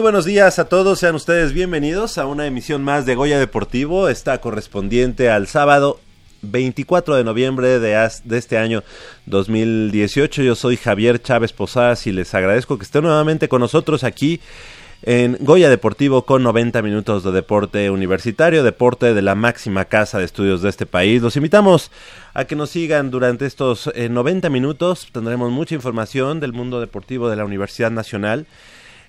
Buenos días a todos, sean ustedes bienvenidos a una emisión más de Goya Deportivo, está correspondiente al sábado 24 de noviembre de, este año 2018. Yo soy Javier Chávez Posadas y les agradezco que estén nuevamente con nosotros aquí en Goya Deportivo con 90 minutos de deporte universitario, deporte de la máxima casa de estudios de este país. Los invitamos a que nos sigan durante estos 90 eh, minutos. Tendremos mucha información del mundo deportivo de la Universidad Nacional.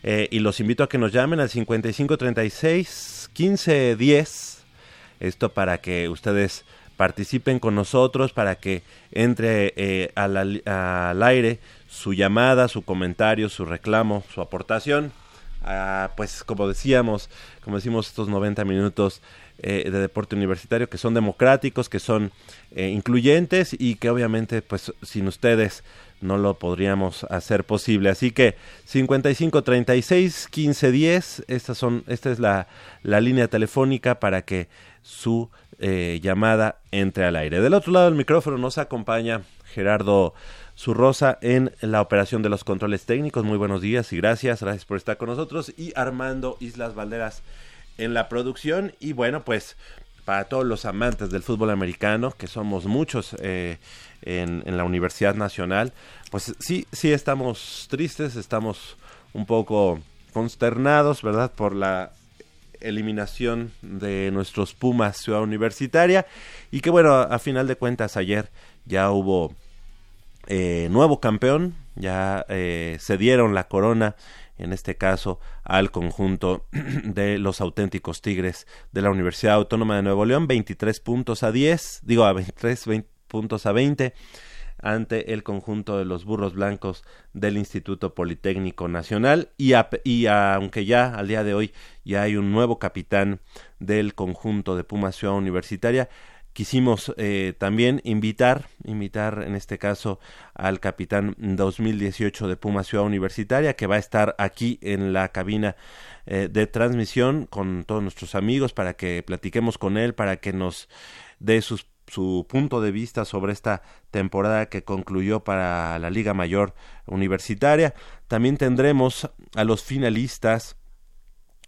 Eh, y los invito a que nos llamen al 5536 1510. Esto para que ustedes participen con nosotros, para que entre eh, al, al, aire su llamada, su comentario, su reclamo, su aportación. pues como decíamos, como decimos estos 90 minutos eh, de deporte universitario que son democráticos, que son incluyentes y que obviamente pues sin ustedes no lo podríamos hacer posible. Así que 55 36 15 10, estas son, esta es la, la línea telefónica para que su eh, llamada entre al aire. Del otro lado del micrófono nos acompaña Gerardo Zurrosa en la operación de los controles técnicos. Muy buenos días y gracias, gracias por estar con nosotros. Y Armando Islas Valderas en la producción. Y bueno, pues para todos los amantes del fútbol americano, que somos muchos, eh, en, la Universidad Nacional, pues sí, sí estamos tristes, estamos un poco consternados, ¿verdad? Por la eliminación de nuestros Pumas Ciudad Universitaria y que bueno, a final de cuentas ayer ya hubo eh, nuevo campeón, ya eh, se dieron la corona en este caso al conjunto de los auténticos Tigres de la Universidad Autónoma de Nuevo León, 23 puntos a 10, digo a 23, 20, puntos a 20 ante el conjunto de los burros blancos del Instituto Politécnico Nacional. Y, y aunque ya al día de hoy ya hay un nuevo capitán del conjunto de Puma Ciudad Universitaria, quisimos eh, también invitar, invitar en este caso al capitán 2018 de Puma Ciudad Universitaria que va a estar aquí en la cabina eh, de transmisión con todos nuestros amigos para que platiquemos con él, para que nos dé su punto de vista sobre esta temporada que concluyó para la Liga Mayor Universitaria. También tendremos a los finalistas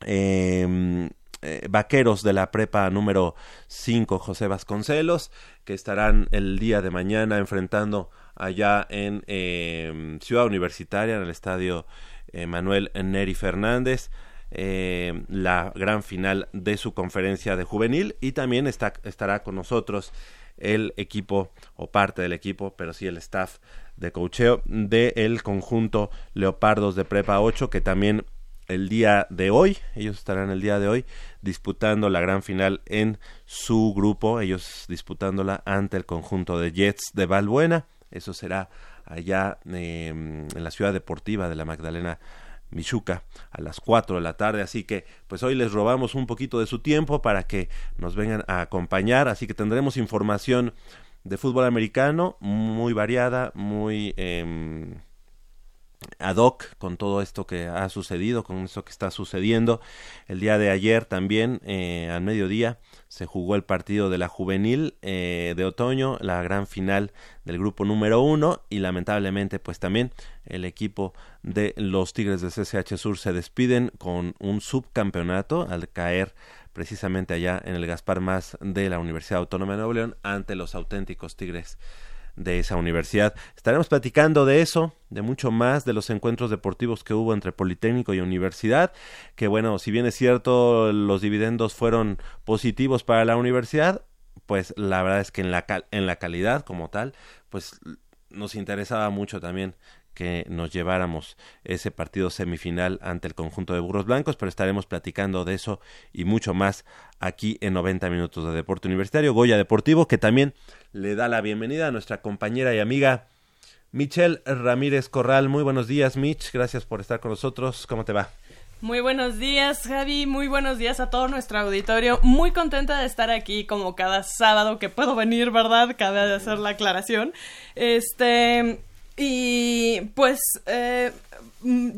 em, eh, vaqueros de la prepa número 5, José Vasconcelos, que estarán el día de mañana enfrentando allá en em, Ciudad Universitaria, en el estadio eh, Manuel Neri Fernández eh, la gran final de su conferencia de juvenil y también está, estará con nosotros el equipo o parte del equipo, pero sí el staff de cocheo del conjunto Leopardos de Prepa 8 que también el día de hoy, ellos estarán el día de hoy disputando la gran final en su grupo, ellos disputándola ante el conjunto de Jets de Valbuena, eso será allá em, en la ciudad deportiva de la Magdalena Michuca a las 4 de la tarde, así que pues hoy les robamos un poquito de su tiempo para que nos vengan a acompañar, así que tendremos información de fútbol americano muy variada, muy eh, ad hoc con todo esto que ha sucedido, con esto que está sucediendo. El día de ayer también, eh, al mediodía, se jugó el partido de la juvenil eh, de otoño, la gran final del grupo número uno y lamentablemente pues también el equipo de los Tigres de CCH Sur se despiden con un subcampeonato al caer precisamente allá en el Gaspar Más de la Universidad Autónoma de Nuevo León ante los auténticos Tigres de esa universidad. Estaremos platicando de eso, de mucho más, de los encuentros deportivos que hubo entre Politécnico y Universidad, que bueno, si bien es cierto, los dividendos fueron positivos para la universidad, pues la verdad es que en la, en la calidad como tal, pues nos interesaba mucho también que nos lleváramos ese partido semifinal ante el conjunto de Burros Blancos, pero estaremos platicando de eso y mucho más aquí en 90 minutos de Deporte Universitario, Goya Deportivo, que también le da la bienvenida a nuestra compañera y amiga Michelle Ramírez Corral. Muy buenos días, Mitch, gracias por estar con nosotros. ¿Cómo te va? Muy buenos días, Javi. Muy buenos días a todo nuestro auditorio. Muy contenta de estar aquí como cada sábado que puedo venir, ¿verdad? Cabe de hacer la aclaración. Este, y pues eh, mm,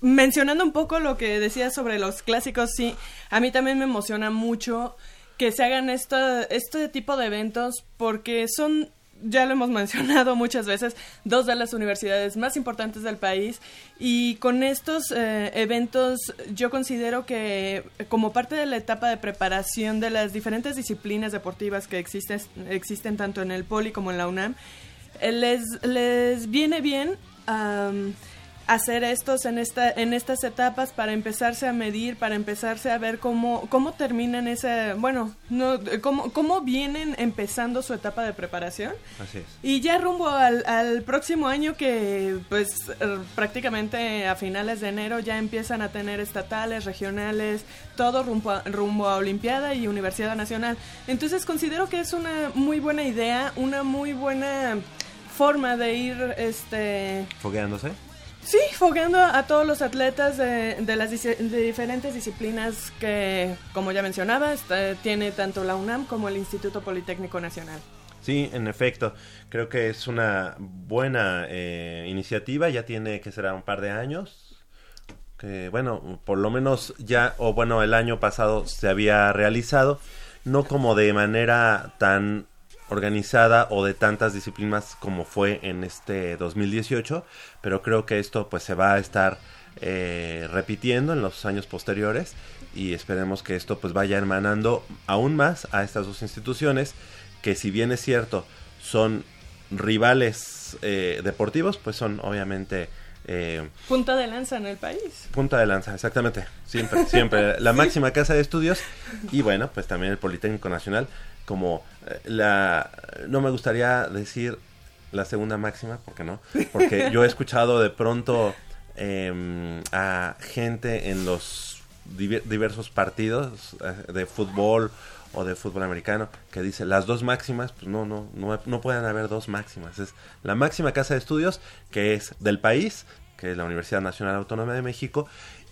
mencionando un poco lo que decía sobre los clásicos, sí, a mí también me emociona mucho que se hagan este tipo de eventos porque son ya lo hemos mencionado muchas veces, dos de las universidades más importantes del país. Y con estos eh, eventos yo considero que como parte de la etapa de preparación de las diferentes disciplinas deportivas que existen, existen tanto en el Poli como en la UNAM, les, les viene bien hacer estos en esta en estas etapas para empezarse a medir para empezarse a ver cómo cómo terminan ese bueno no cómo, cómo vienen empezando su etapa de preparación Así es. y ya rumbo al, al próximo año que pues er, prácticamente a finales de enero ya empiezan a tener estatales regionales todo rumbo a, rumbo a olimpiada y universidad nacional entonces considero que es una muy buena idea una muy buena forma de ir este fogueándose Sí, fogueando a todos los atletas de, de las de diferentes disciplinas que, como ya mencionaba, está, tiene tanto la UNAM como el Instituto Politécnico Nacional. Sí, en efecto, creo que es una buena eh, iniciativa, ya tiene que será un par de años, que bueno, por lo menos ya, o bueno, el año pasado se había realizado, no como de manera tan organizada o de tantas disciplinas como fue en este 2018, pero creo que esto pues se va a estar eh, repitiendo en los años posteriores y esperemos que esto pues vaya hermanando aún más a estas dos instituciones que si bien es cierto son rivales eh, deportivos pues son obviamente eh, punta de lanza en el país. Punta de lanza, exactamente. Siempre, siempre. La máxima casa de estudios y bueno, pues también el Politécnico Nacional como eh, la... No me gustaría decir la segunda máxima, porque no? Porque yo he escuchado de pronto eh, a gente en los diversos partidos eh, de fútbol o de fútbol americano que dice las dos máximas, pues no, no, no, no pueden haber dos máximas. Es la máxima casa de estudios que es del país, que es la Universidad Nacional Autónoma de México,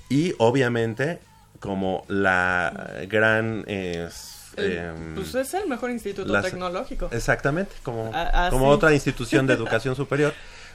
y obviamente como la gran... Eh, eh, pues es el mejor instituto las, tecnológico. Exactamente, como, a, como otra institución de educación superior,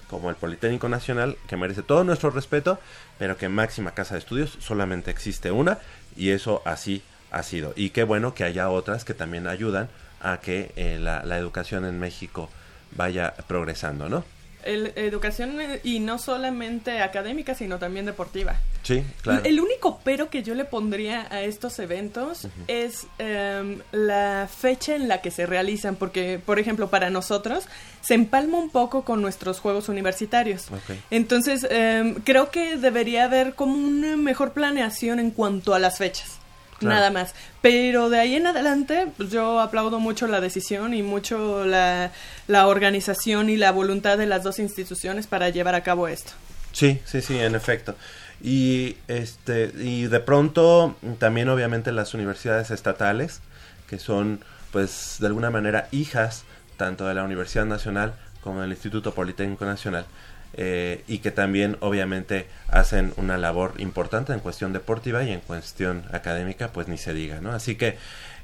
como el Politécnico Nacional, que merece todo nuestro respeto, pero que máxima casa de estudios solamente existe una, y eso así ha sido. Y qué bueno que haya otras que también ayudan a que eh, la, la educación en México vaya progresando, ¿no? El, educación eh, y no solamente académica, sino también deportiva. Sí, claro. El único pero que yo le pondría a estos eventos uh -huh. es um, la fecha en la que se realizan, porque, por ejemplo, para nosotros se empalma un poco con nuestros juegos universitarios. Okay. Entonces, um, creo que debería haber como una mejor planeación en cuanto a las fechas. Claro. Nada más. Pero de ahí en adelante, pues yo aplaudo mucho la decisión y mucho la, la, organización y la voluntad de las dos instituciones para llevar a cabo esto. Sí, sí, sí, en efecto. Y este y de pronto también obviamente las universidades estatales que son pues de alguna manera hijas tanto de la Universidad Nacional como del Instituto Politécnico Nacional eh, y que también obviamente hacen una labor importante en cuestión deportiva y en cuestión académica pues ni se diga no así que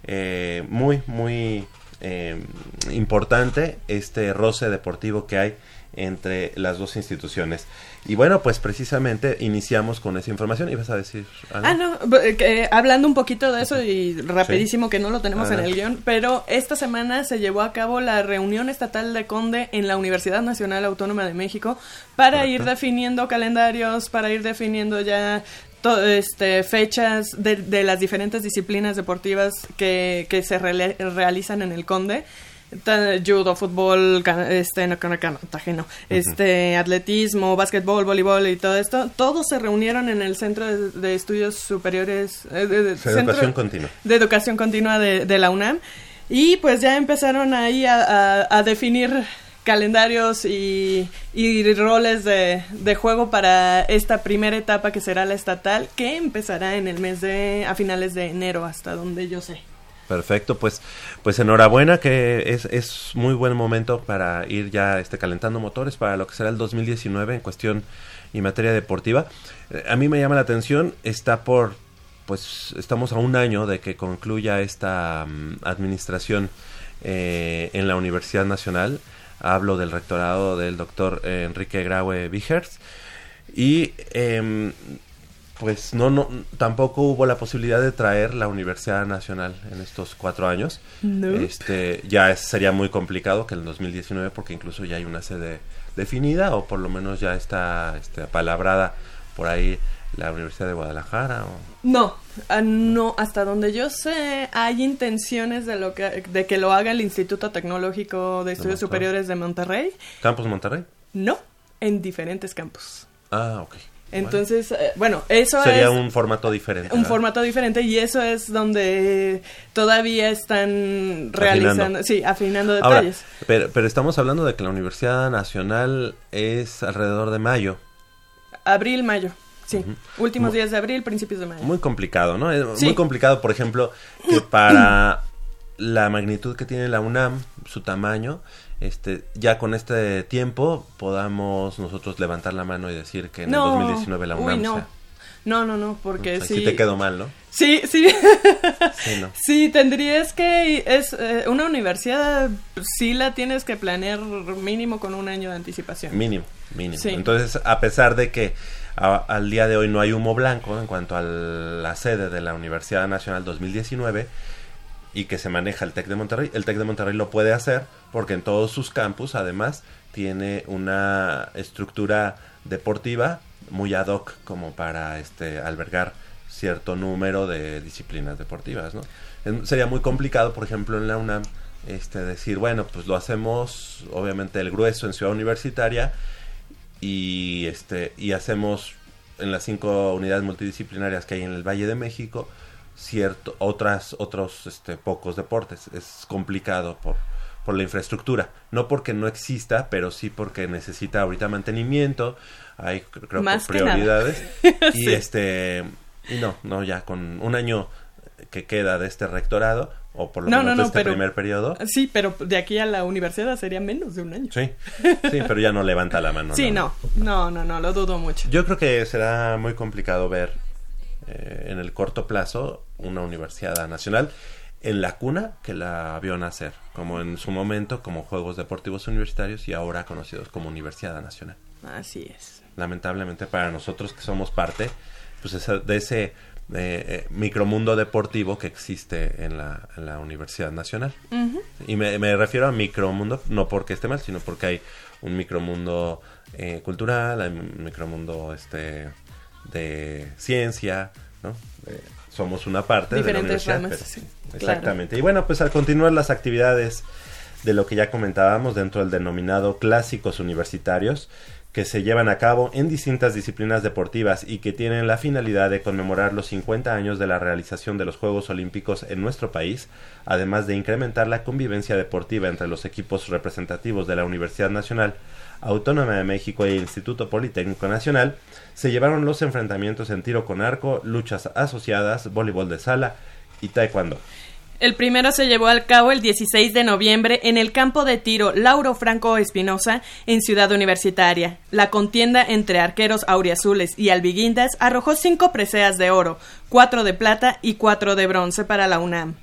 eh, muy muy eh, importante este roce deportivo que hay entre las dos instituciones. Y bueno, pues precisamente iniciamos con esa información. ¿Ibas a decir algo? Ah, no, eh, hablando un poquito de eso y rapidísimo sí. que no lo tenemos ah, en el guion, pero esta semana se llevó a cabo la reunión estatal de Conde en la Universidad Nacional Autónoma de México para Correcto. ir definiendo calendarios, para ir definiendo ya este, fechas de, de, las diferentes disciplinas deportivas que, que se re realizan en el Conde judo, fútbol, este, no, canotaje, no, este, atletismo, básquetbol, voleibol y todo esto, todos se reunieron en el Centro de, de Estudios Superiores eh, de, Educación Continua. De Educación Continua de, de, la UNAM. Y pues ya empezaron ahí a, a, a definir calendarios y, y roles de, de, juego para esta primera etapa que será la estatal, que empezará en el mes de, a finales de enero, hasta donde yo sé. Perfecto, pues, pues enhorabuena que es, es muy buen momento para ir ya este, calentando motores para lo que será el 2019 en cuestión y materia deportiva. Eh, a mí me llama la atención, está por, pues estamos a un año de que concluya esta um, administración eh, en la Universidad Nacional. Hablo del rectorado del doctor eh, Enrique Graue Vigers. Y eh, pues no, no, tampoco hubo la posibilidad de traer la Universidad Nacional en estos cuatro años. Este, ya sería muy complicado que en el 2019, porque incluso ya hay una sede definida, o por lo menos ya está este, apalabrada por ahí la Universidad de Guadalajara. No, ah, no, hasta donde yo sé, hay intenciones de, lo que, de que lo haga el Instituto Tecnológico de Estudios Superiores de Monterrey. ¿Campus Monterrey? No, en diferentes campos. Ah, ok. Entonces, eh, bueno, eso Sería un formato diferente. Un formato diferente y eso es donde todavía están realizando, sí, afinando detalles. pero, pero estamos hablando de que la Universidad Nacional es alrededor de mayo. Abril, mayo. Sí, últimos días de abril, principios de mayo. Muy complicado, ¿no? Es muy complicado, por ejemplo, que para la magnitud que tiene la UNAM, su tamaño, este, ya con este tiempo podamos nosotros levantar la mano y decir que en el 2019 la UNAM no. No, no, no, porque sí. te quedó mal, ¿no? Sí, sí. sí, tendrías que. Es eh, una universidad, sí la tienes que planear mínimo con un año de anticipación. Mínimo, mínimo. Entonces, a pesar de que al día de hoy no hay humo blanco en cuanto a la sede de la Universidad Nacional 2019 y que se maneja el TEC de Monterrey. El TEC de Monterrey lo puede hacer porque en todos sus campus además tiene una estructura deportiva muy ad hoc como para este albergar cierto número de disciplinas deportivas, sería muy complicado, por ejemplo, en la UNAM este decir, bueno, pues lo hacemos obviamente el grueso en Ciudad Universitaria y este y hacemos en las cinco unidades multidisciplinarias que hay en el Valle de México cierto otras otros este pocos deportes es complicado por por la infraestructura no porque no exista pero sí porque necesita ahorita mantenimiento hay creo Más prioridades y este y no no ya con un año que queda de este rectorado o por lo menos de este primer periodo. Sí, pero de aquí a la universidad sería menos de un año. Sí, sí, pero ya no levanta la mano. sí, no, no, no, no, lo dudo mucho. Yo creo que será muy complicado ver eh, en el corto plazo una universidad nacional en la cuna que la vio nacer, como en su momento como Juegos Deportivos Universitarios y ahora conocidos como Universidad Nacional. Así es. Lamentablemente para nosotros que somos parte pues de ese eh, micromundo deportivo que existe en la, en la Universidad Nacional. Y me, me, refiero a micromundo, no porque esté mal, sino porque hay un micromundo eh, cultural, hay un micromundo este, de ciencia, ¿no? Somos una parte de la universidad. exactamente. Y bueno, pues al continuar las actividades de lo que ya comentábamos dentro del denominado clásicos universitarios, que se llevan a cabo en distintas disciplinas deportivas y que tienen la finalidad de conmemorar los 50 años de la realización de los Juegos Olímpicos en nuestro país, además de incrementar la convivencia deportiva entre los equipos representativos de la Universidad Nacional Autónoma de México e Instituto Politécnico Nacional, se llevaron los enfrentamientos en tiro con arco, luchas asociadas, voleibol de sala y taekwondo. El primero se llevó al cabo el 16 de noviembre en el campo de tiro Lauro Franco Espinosa en Ciudad Universitaria. La contienda entre arqueros auriazules y albiguindas arrojó cinco preseas de oro, cuatro de plata y cuatro de bronce para la UNAM.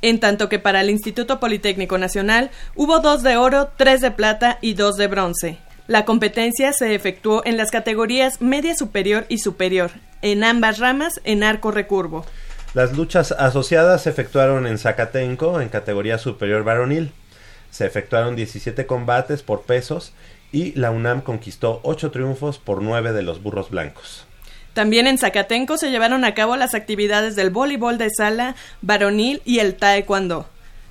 En tanto que para el Instituto Politécnico Nacional hubo dos de oro, tres de plata y dos de bronce. La competencia se efectuó en las categorías media superior y superior, en ambas ramas en arco recurvo. Las luchas asociadas se efectuaron en Zacatenco, en categoría superior varonil. Se efectuaron 17 combates por pesos y la UNAM conquistó 8 triunfos por 9 de los burros blancos. También en Zacatenco se llevaron a cabo las actividades del voleibol de sala varonil y el taekwondo.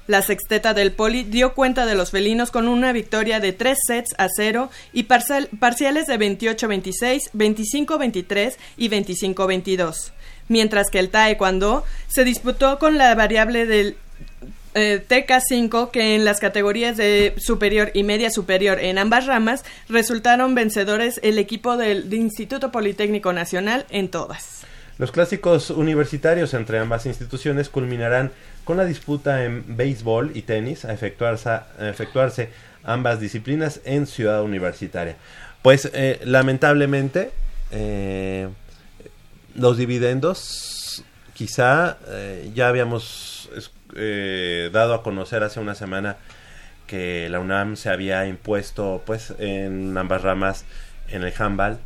La sexteta del poli dio cuenta de los felinos con una victoria de 3 sets a 0 y parciales de 28-26, 25-23 y 25-22 mientras que el taekwondo se disputó con la variable del eh, TK5 que en las categorías de superior y media superior en ambas ramas resultaron vencedores el equipo del, Instituto Politécnico Nacional en todas. Los clásicos universitarios entre ambas instituciones culminarán con la disputa en béisbol y tenis a efectuarse, efectuarse ambas disciplinas en Ciudad Universitaria. Pues eh, lamentablemente eh, los dividendos, quizá eh, ya habíamos eh, dado a conocer hace una semana que la UNAM se había impuesto pues en ambas ramas en el handball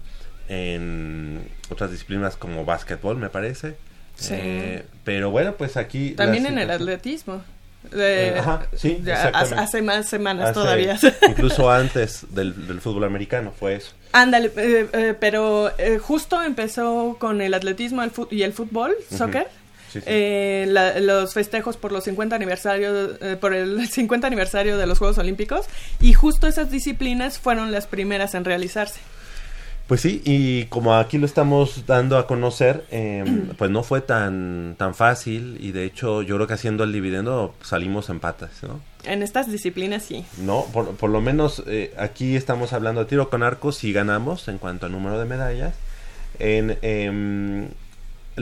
en otras disciplinas como básquetbol, me parece. Sí. Eh, pero bueno, pues aquí... También en el atletismo. De- Eh, ajá, sí, ya hace, más semanas Hace- todavía. Incluso antes del, del fútbol americano fue eso. Ándale, eh, eh, pero eh, justo empezó con el atletismo el y el fútbol, Ujú. soccer. Sí, sí. eh, la- los festejos por los 50 aniversario eh, por el 50 aniversario de los Juegos Olímpicos y justo esas disciplinas fueron las primeras en realizarse. Pues sí, y como aquí lo estamos dando a conocer, eh, pues no fue tan, tan fácil y de hecho yo creo que haciendo el dividendo salimos en patas, ¿no? En estas disciplinas sí. No, por, por lo menos eh, aquí estamos hablando de tiro con arco, si ganamos en cuanto al número de medallas. En em,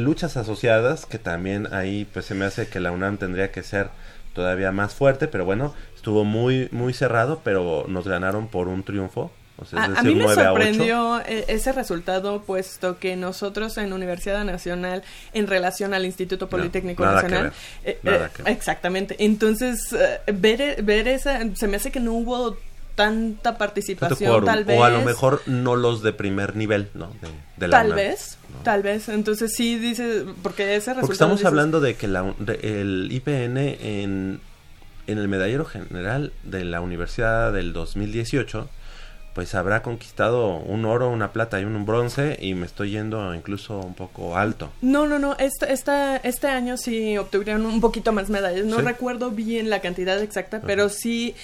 luchas asociadas, que también ahí pues se me hace que la UNAM tendría que ser todavía más fuerte, pero bueno, estuvo muy, muy cerrado, pero nos ganaron por un triunfo. O sea, A, mí me 9 a 8. sorprendió eh, ese resultado, puesto que nosotros en Universidad Nacional, en relación al Instituto Politécnico Nacional, eh, eh, exactamente. Entonces, eh, ver, ver esa, se me hace que no hubo tanta participación, quórum, tal vez. O a lo mejor no los de primer nivel, ¿no? De, de la Tal UNAM. vez, tal vez. Entonces sí dice, porque ese resultado. Porque estamos dices, hablando de que la, de- el IPN en, en el medallero general de la Universidad del 2018, pues habrá conquistado un oro, una plata y un bronce y me estoy yendo incluso un poco alto. No, no, no. Este, esta, este año sí obtuvieron un poquito más medallas. No ¿Sí? recuerdo bien la cantidad exacta, pero sí,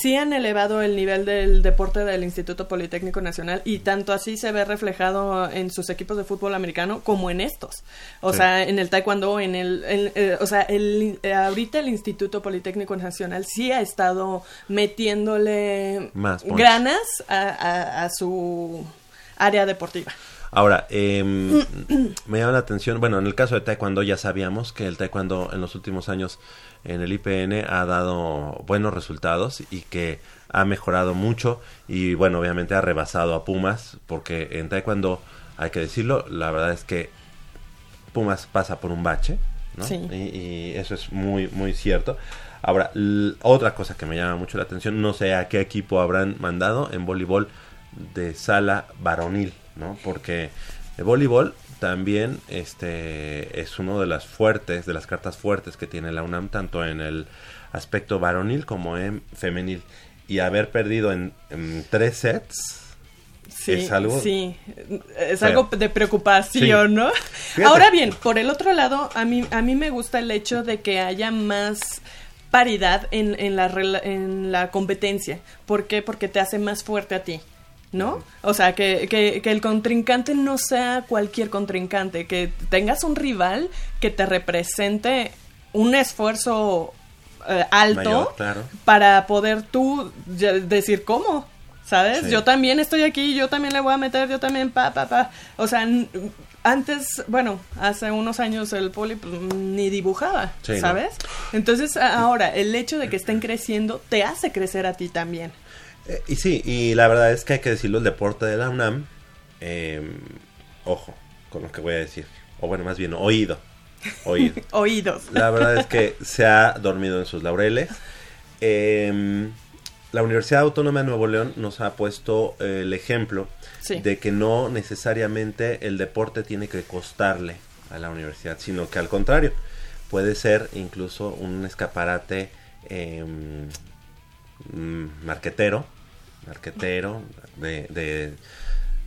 sí han elevado el nivel del deporte del Instituto Politécnico Nacional y tanto así se ve reflejado en sus equipos de fútbol americano como en estos. O Sí. sea, en el taekwondo, en el, en- eh, o sea, el, eh, ahorita el Instituto Politécnico Nacional sí ha estado metiéndole Más granas a, a- a su área deportiva. Ahora, em, me llama la atención, bueno, en el caso de Taekwondo ya sabíamos que el Taekwondo en los últimos años en el IPN ha dado buenos resultados y que ha mejorado mucho y bueno, obviamente ha rebasado a Pumas porque en Taekwondo, hay que decirlo, la verdad es que Pumas pasa por un bache, ¿no? Sí. Y, y eso es muy, muy cierto. Ahora, otra cosa que me llama mucho la atención, no sé a qué equipo habrán mandado en voleibol de sala varonil, ¿no? Porque el voleibol también este es uno de las fuertes, de las cartas fuertes que tiene la UNAM, tanto en el aspecto varonil como en femenil. Y haber perdido en, en tres sets, Sí, Es algo sí, es feo. algo de preocupación, Sí. ¿no? Fíjate. Ahora bien, por el otro lado, a mí, a mí me gusta el hecho de que haya más paridad en, en, la, en la competencia. ¿Por qué? Porque te hace más fuerte a ti. ¿No? O sea, que, que, que el contrincante no sea cualquier contrincante, que tengas un rival que te represente un esfuerzo eh, alto Mayor, claro. para poder tú decir cómo, ¿sabes? Sí. Yo también estoy aquí, yo también le voy a meter, yo también pa, pa, pa. O sea, antes, bueno, hace unos años el poli pues, ni dibujaba, Sí, ¿no? ¿sabes? Entonces ahora, el hecho de que estén creciendo te hace crecer a ti también. Eh, y sí, y la verdad es que hay que decirlo, el deporte de la UNAM, eh, ojo con lo que voy a decir, o bueno, más bien oído, oído. Oídos. La verdad es que se ha dormido en sus laureles. Eh, la Universidad Autónoma de Nuevo León nos ha puesto eh, el ejemplo Sí. de que no necesariamente el deporte tiene que costarle a la universidad, sino que al contrario, puede ser incluso un escaparate eh, mm, marquetero, marquetero de, de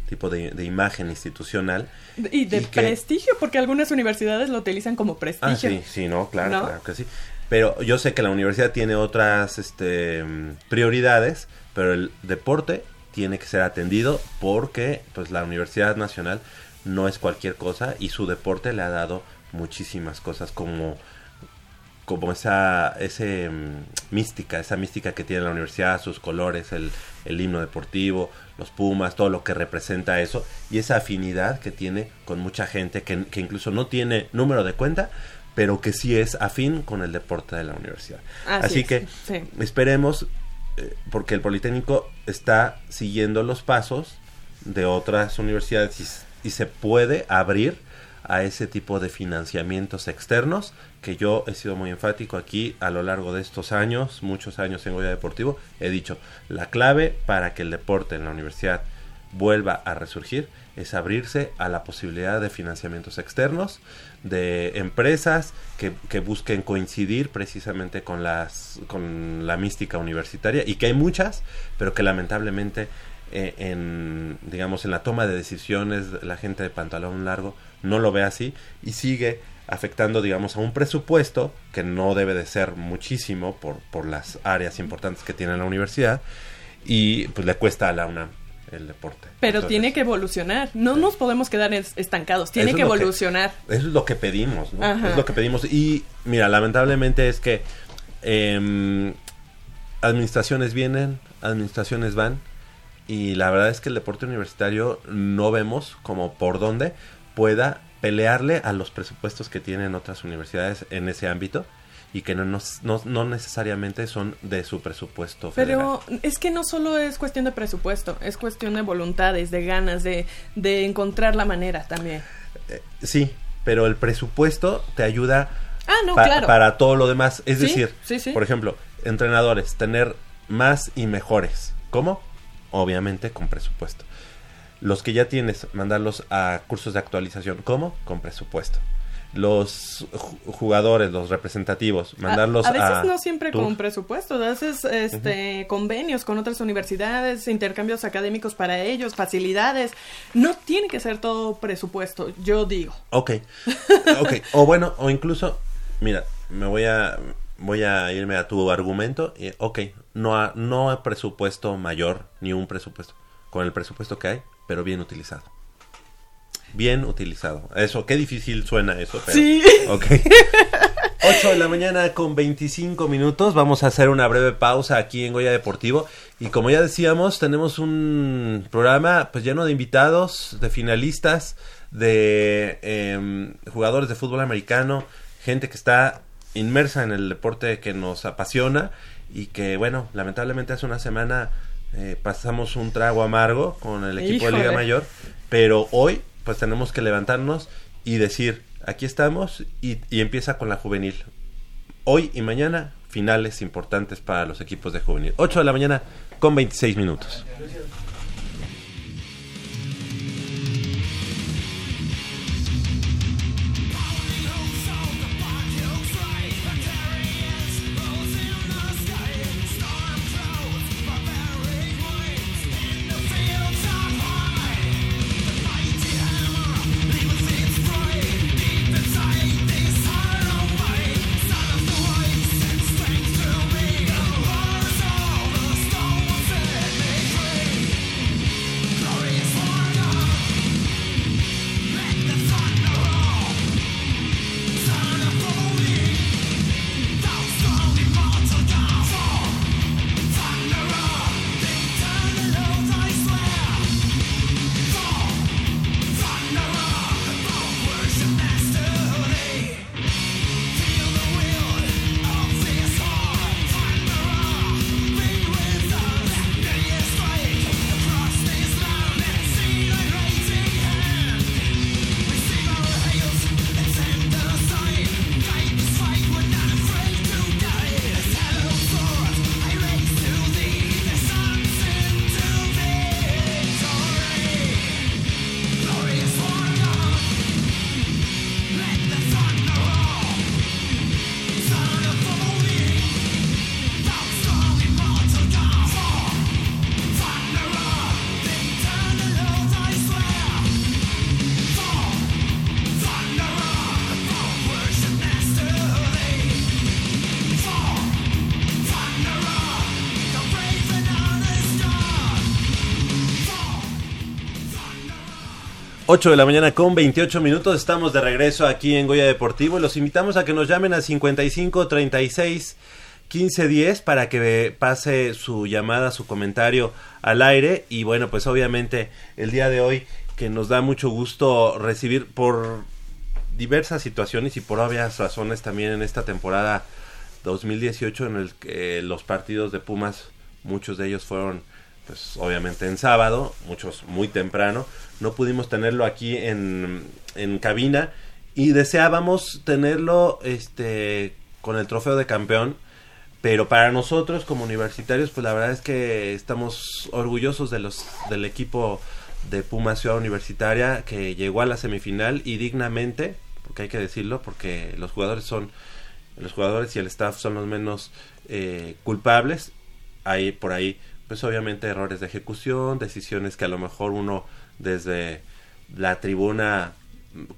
tipo de, de imagen institucional. Y de y que- prestigio, porque algunas universidades lo utilizan como prestigio. Ah, sí, sí, no, claro, ¿No? claro que sí. Pero yo sé que la universidad tiene otras este, prioridades, pero el deporte tiene que ser atendido porque pues la Universidad Nacional no es cualquier cosa y su deporte le ha dado muchísimas cosas como como esa ese mm, mística, esa mística que tiene la universidad, sus colores, el, el himno deportivo, los Pumas, todo lo que representa eso y esa afinidad que tiene con mucha gente que, que incluso no tiene número de cuenta, pero que sí es afín con el deporte de la universidad. Así Así es, que sí. esperemos, eh, porque el Politécnico está siguiendo los pasos de otras universidades y se puede abrir a ese tipo de financiamientos externos que yo he sido muy enfático aquí a lo largo de estos años, muchos años en Goya Deportivo, he dicho, la clave para que el deporte en la universidad vuelva a resurgir es abrirse a la posibilidad de financiamientos externos, de empresas que, que, busquen coincidir precisamente con, las, con la mística universitaria y que hay muchas, pero que lamentablemente eh, en, digamos, en la toma de decisiones la gente de pantalón largo no lo ve así y sigue afectando, digamos, a un presupuesto que no debe de ser muchísimo por, por las áreas importantes que tiene la universidad y pues le cuesta a la UNAM el deporte. Pero tiene que evolucionar, no nos podemos quedar estancados, tiene que evolucionar. eso es lo que pedimos, ¿no? Es lo que pedimos y mira, lamentablemente es que eh, administraciones vienen, administraciones van y la verdad es que el deporte universitario no vemos como por dónde pueda pelearle a los presupuestos que tienen otras universidades en ese ámbito y que no, no, no, necesariamente son de su presupuesto. Pero es que no solo es cuestión de presupuesto, es cuestión de voluntades, de ganas, de, de encontrar la manera también. Eh, sí, pero el presupuesto te ayuda ah, para todo lo demás. Es decir, por ejemplo, entrenadores, tener más y mejores. ¿Cómo? Obviamente con presupuesto. Los que ya tienes, mandarlos a cursos de actualización. ¿Cómo? Con presupuesto los jugadores, los representativos, mandarlos a... A veces no siempre con presupuesto, a veces este, convenios con otras universidades, intercambios académicos para ellos, facilidades. No tiene que ser todo presupuesto, yo digo. Ok, ok. o bueno, o incluso, mira, me voy a, voy a irme a tu argumento. Y, ok, no, no hay presupuesto mayor, ni un presupuesto. Con el presupuesto que hay, pero bien utilizado bien utilizado. Eso, qué difícil suena eso, pero... Sí. Ok. 8 de la mañana con 25 minutos. Vamos a hacer una breve pausa aquí en Goya Deportivo. Y como ya decíamos, tenemos un programa pues lleno de invitados, de finalistas, de em, jugadores de fútbol americano, gente que está inmersa en el deporte que nos apasiona y que, bueno, lamentablemente hace una semana eh, pasamos un trago amargo con el equipo de Liga Mayor, pero hoy pues tenemos que levantarnos y decir, aquí estamos y, y, empieza con la juvenil. Hoy y mañana, finales importantes para los equipos de juvenil. 8 de la mañana con 26 minutos. 8 de la mañana con 28 minutos. Estamos de regreso aquí en Goya Deportivo los invitamos a que nos llamen a 55 36 15 10 para que pase su llamada, su comentario al aire. Y bueno, pues obviamente el día de hoy que nos da mucho gusto recibir por diversas situaciones y por obvias razones también en esta temporada 2018 en el que los partidos de Pumas, muchos de ellos fueron pues obviamente en sábado, muchos muy temprano, no pudimos tenerlo aquí en, en cabina y deseábamos tenerlo este con el trofeo de campeón Pero para nosotros como universitarios, pues la verdad es que estamos orgullosos de los del equipo de Puma Ciudad Universitaria que llegó a la semifinal y dignamente, porque hay que decirlo, porque los jugadores son los jugadores y el staff son los menos eh, culpables. Hay por ahí, pues obviamente errores de ejecución, decisiones que a lo mejor uno desde la tribuna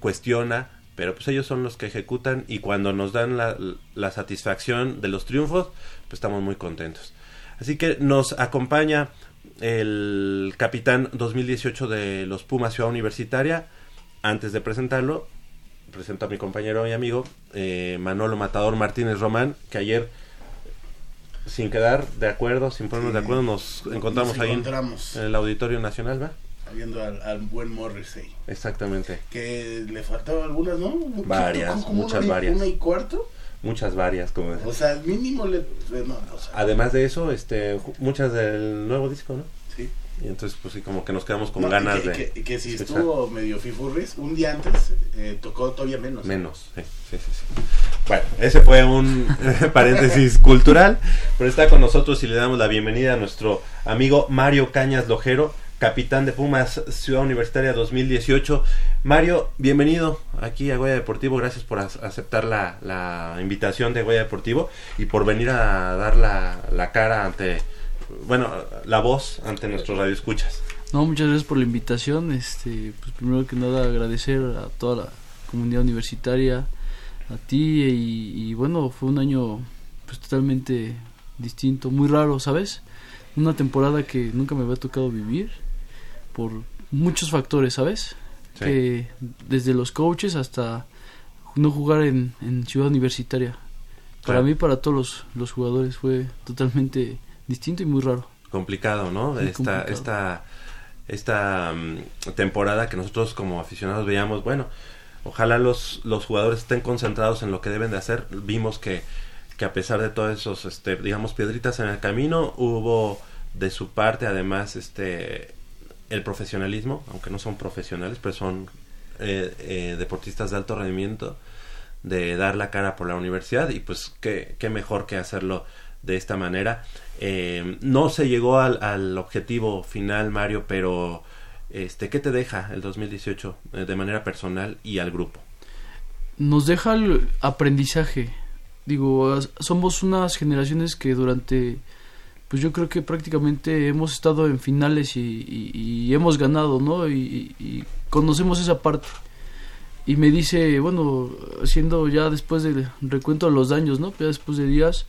cuestiona, pero pues ellos son los que ejecutan y cuando nos dan la, la satisfacción de los triunfos, pues estamos muy contentos. Así que nos acompaña el capitán 2018 de los Pumas Ciudad Universitaria. Antes de presentarlo, presento a mi compañero y amigo eh, Manolo Matador Martínez Román, que ayer, sin quedar de acuerdo, sin ponernos de acuerdo, nos encontramos ahí en, el Auditorio Nacional, ¿va? Viendo al, buen Morrissey. Exactamente. Que le faltaban algunas, ¿no? Varias, muchas varias. Una y cuarto. Muchas varias, como O sea, mínimo le... Además de eso, este, muchas del nuevo disco, ¿no? Sí. Y entonces, pues sí, como que nos quedamos con ganas que, de. Que, que si estuvo medio fifurris, un día antes eh, tocó todavía menos. Menos, sí, sí, sí, Bueno, ese fue un paréntesis cultural, pero está con nosotros y le damos la bienvenida a nuestro amigo Mario Cañas Lojero, capitán de Pumas Ciudad Universitaria 2018. Mario, bienvenido aquí a Goya Deportivo. Gracias por aceptar la, la, invitación de Goya Deportivo y por venir a dar la, cara ante bueno, la voz ante nuestros radioescuchas. No, muchas gracias por la invitación. Este, pues primero que nada agradecer a toda la comunidad universitaria, a ti y, bueno, fue un año pues totalmente distinto, muy raro, ¿sabes? Una temporada que nunca me había tocado vivir por muchos factores, ¿sabes? Que desde los coaches hasta no jugar en, Ciudad Universitaria. Para mí, para todos los, los jugadores fue totalmente distinto y muy raro. Complicado, ¿no? esta, esta, esta mm, temporada que nosotros como aficionados veíamos, bueno, ojalá los, los jugadores estén concentrados en lo que deben de hacer. Vimos que, que a pesar de todos esos, este, digamos, piedritas en el camino, hubo de su parte además este el profesionalismo, aunque no son profesionales, pero son eh, eh, deportistas de alto rendimiento, de dar la cara por la universidad y pues qué, qué mejor que hacerlo de esta manera. Eh, no se llegó al, al, objetivo final, Mario, pero este, ¿qué te deja el 2018 eh, de manera personal y al grupo? Nos deja el aprendizaje. Digo, somos unas generaciones que durante, pues yo creo que prácticamente hemos estado en finales y, hemos ganado, ¿no? Y, y, conocemos esa parte. Y me dice, bueno, siendo ya después del recuento de los daños, ¿no? Ya después de días,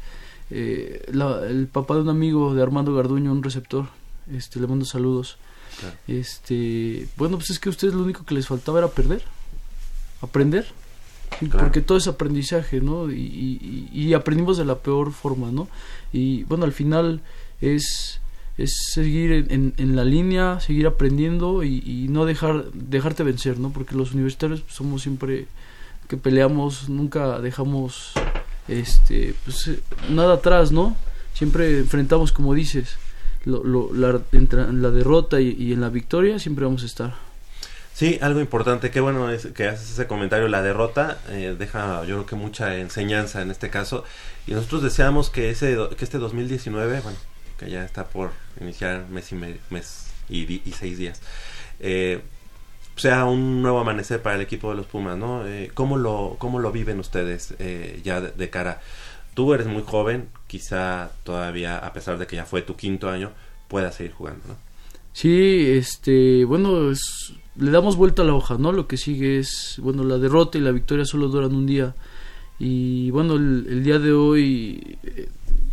eh, el papá de un amigo de Armando Garduño, un receptor, este, le mando saludos. Este, bueno, pues es que a ustedes lo único que les faltaba era perder, aprender, porque todo es aprendizaje, ¿no? Y, aprendimos de la peor forma, ¿no? Y bueno, al final es es seguir en, en, la línea, seguir aprendiendo y, no dejar dejarte vencer, ¿no? Porque los universitarios somos siempre que peleamos, nunca dejamos este, pues nada atrás, ¿no? Siempre enfrentamos, como dices, lo, la, en la derrota y, en la victoria siempre vamos a estar. Sí, algo importante, qué bueno es que haces ese comentario, la derrota eh, deja yo creo que mucha enseñanza en este caso y nosotros deseamos que ese que este 2019, bueno, que ya está por iniciar mes y, seis días, eh, sea un nuevo amanecer para el equipo de los Pumas, ¿no? Eh, ¿cómo, lo, ¿Cómo lo viven ustedes eh, ya de, cara? Tú eres muy joven, quizá todavía, a pesar de que ya fue tu quinto año, puedas seguir jugando, ¿no? Sí, este, bueno, le damos vuelta a la hoja, ¿no? Lo que sigue es, bueno, la derrota y la victoria solo duran un día. Y bueno, el, día de hoy, eh,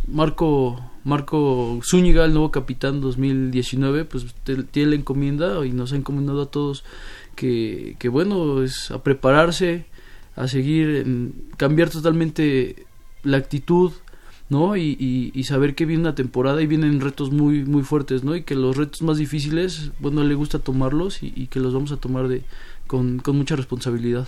Marco, Marco Zúñiga, el nuevo capitán 2019, pues tiene la encomienda y nos ha encomendado a todos que, que bueno, es a prepararse, a seguir, cambiar totalmente la actitud, ¿no? Y, y, saber que viene una temporada y vienen retos muy, muy fuertes, ¿no? Y que los retos más difíciles, bueno, le gusta tomarlos y, que los vamos a tomar de, con, con mucha responsabilidad.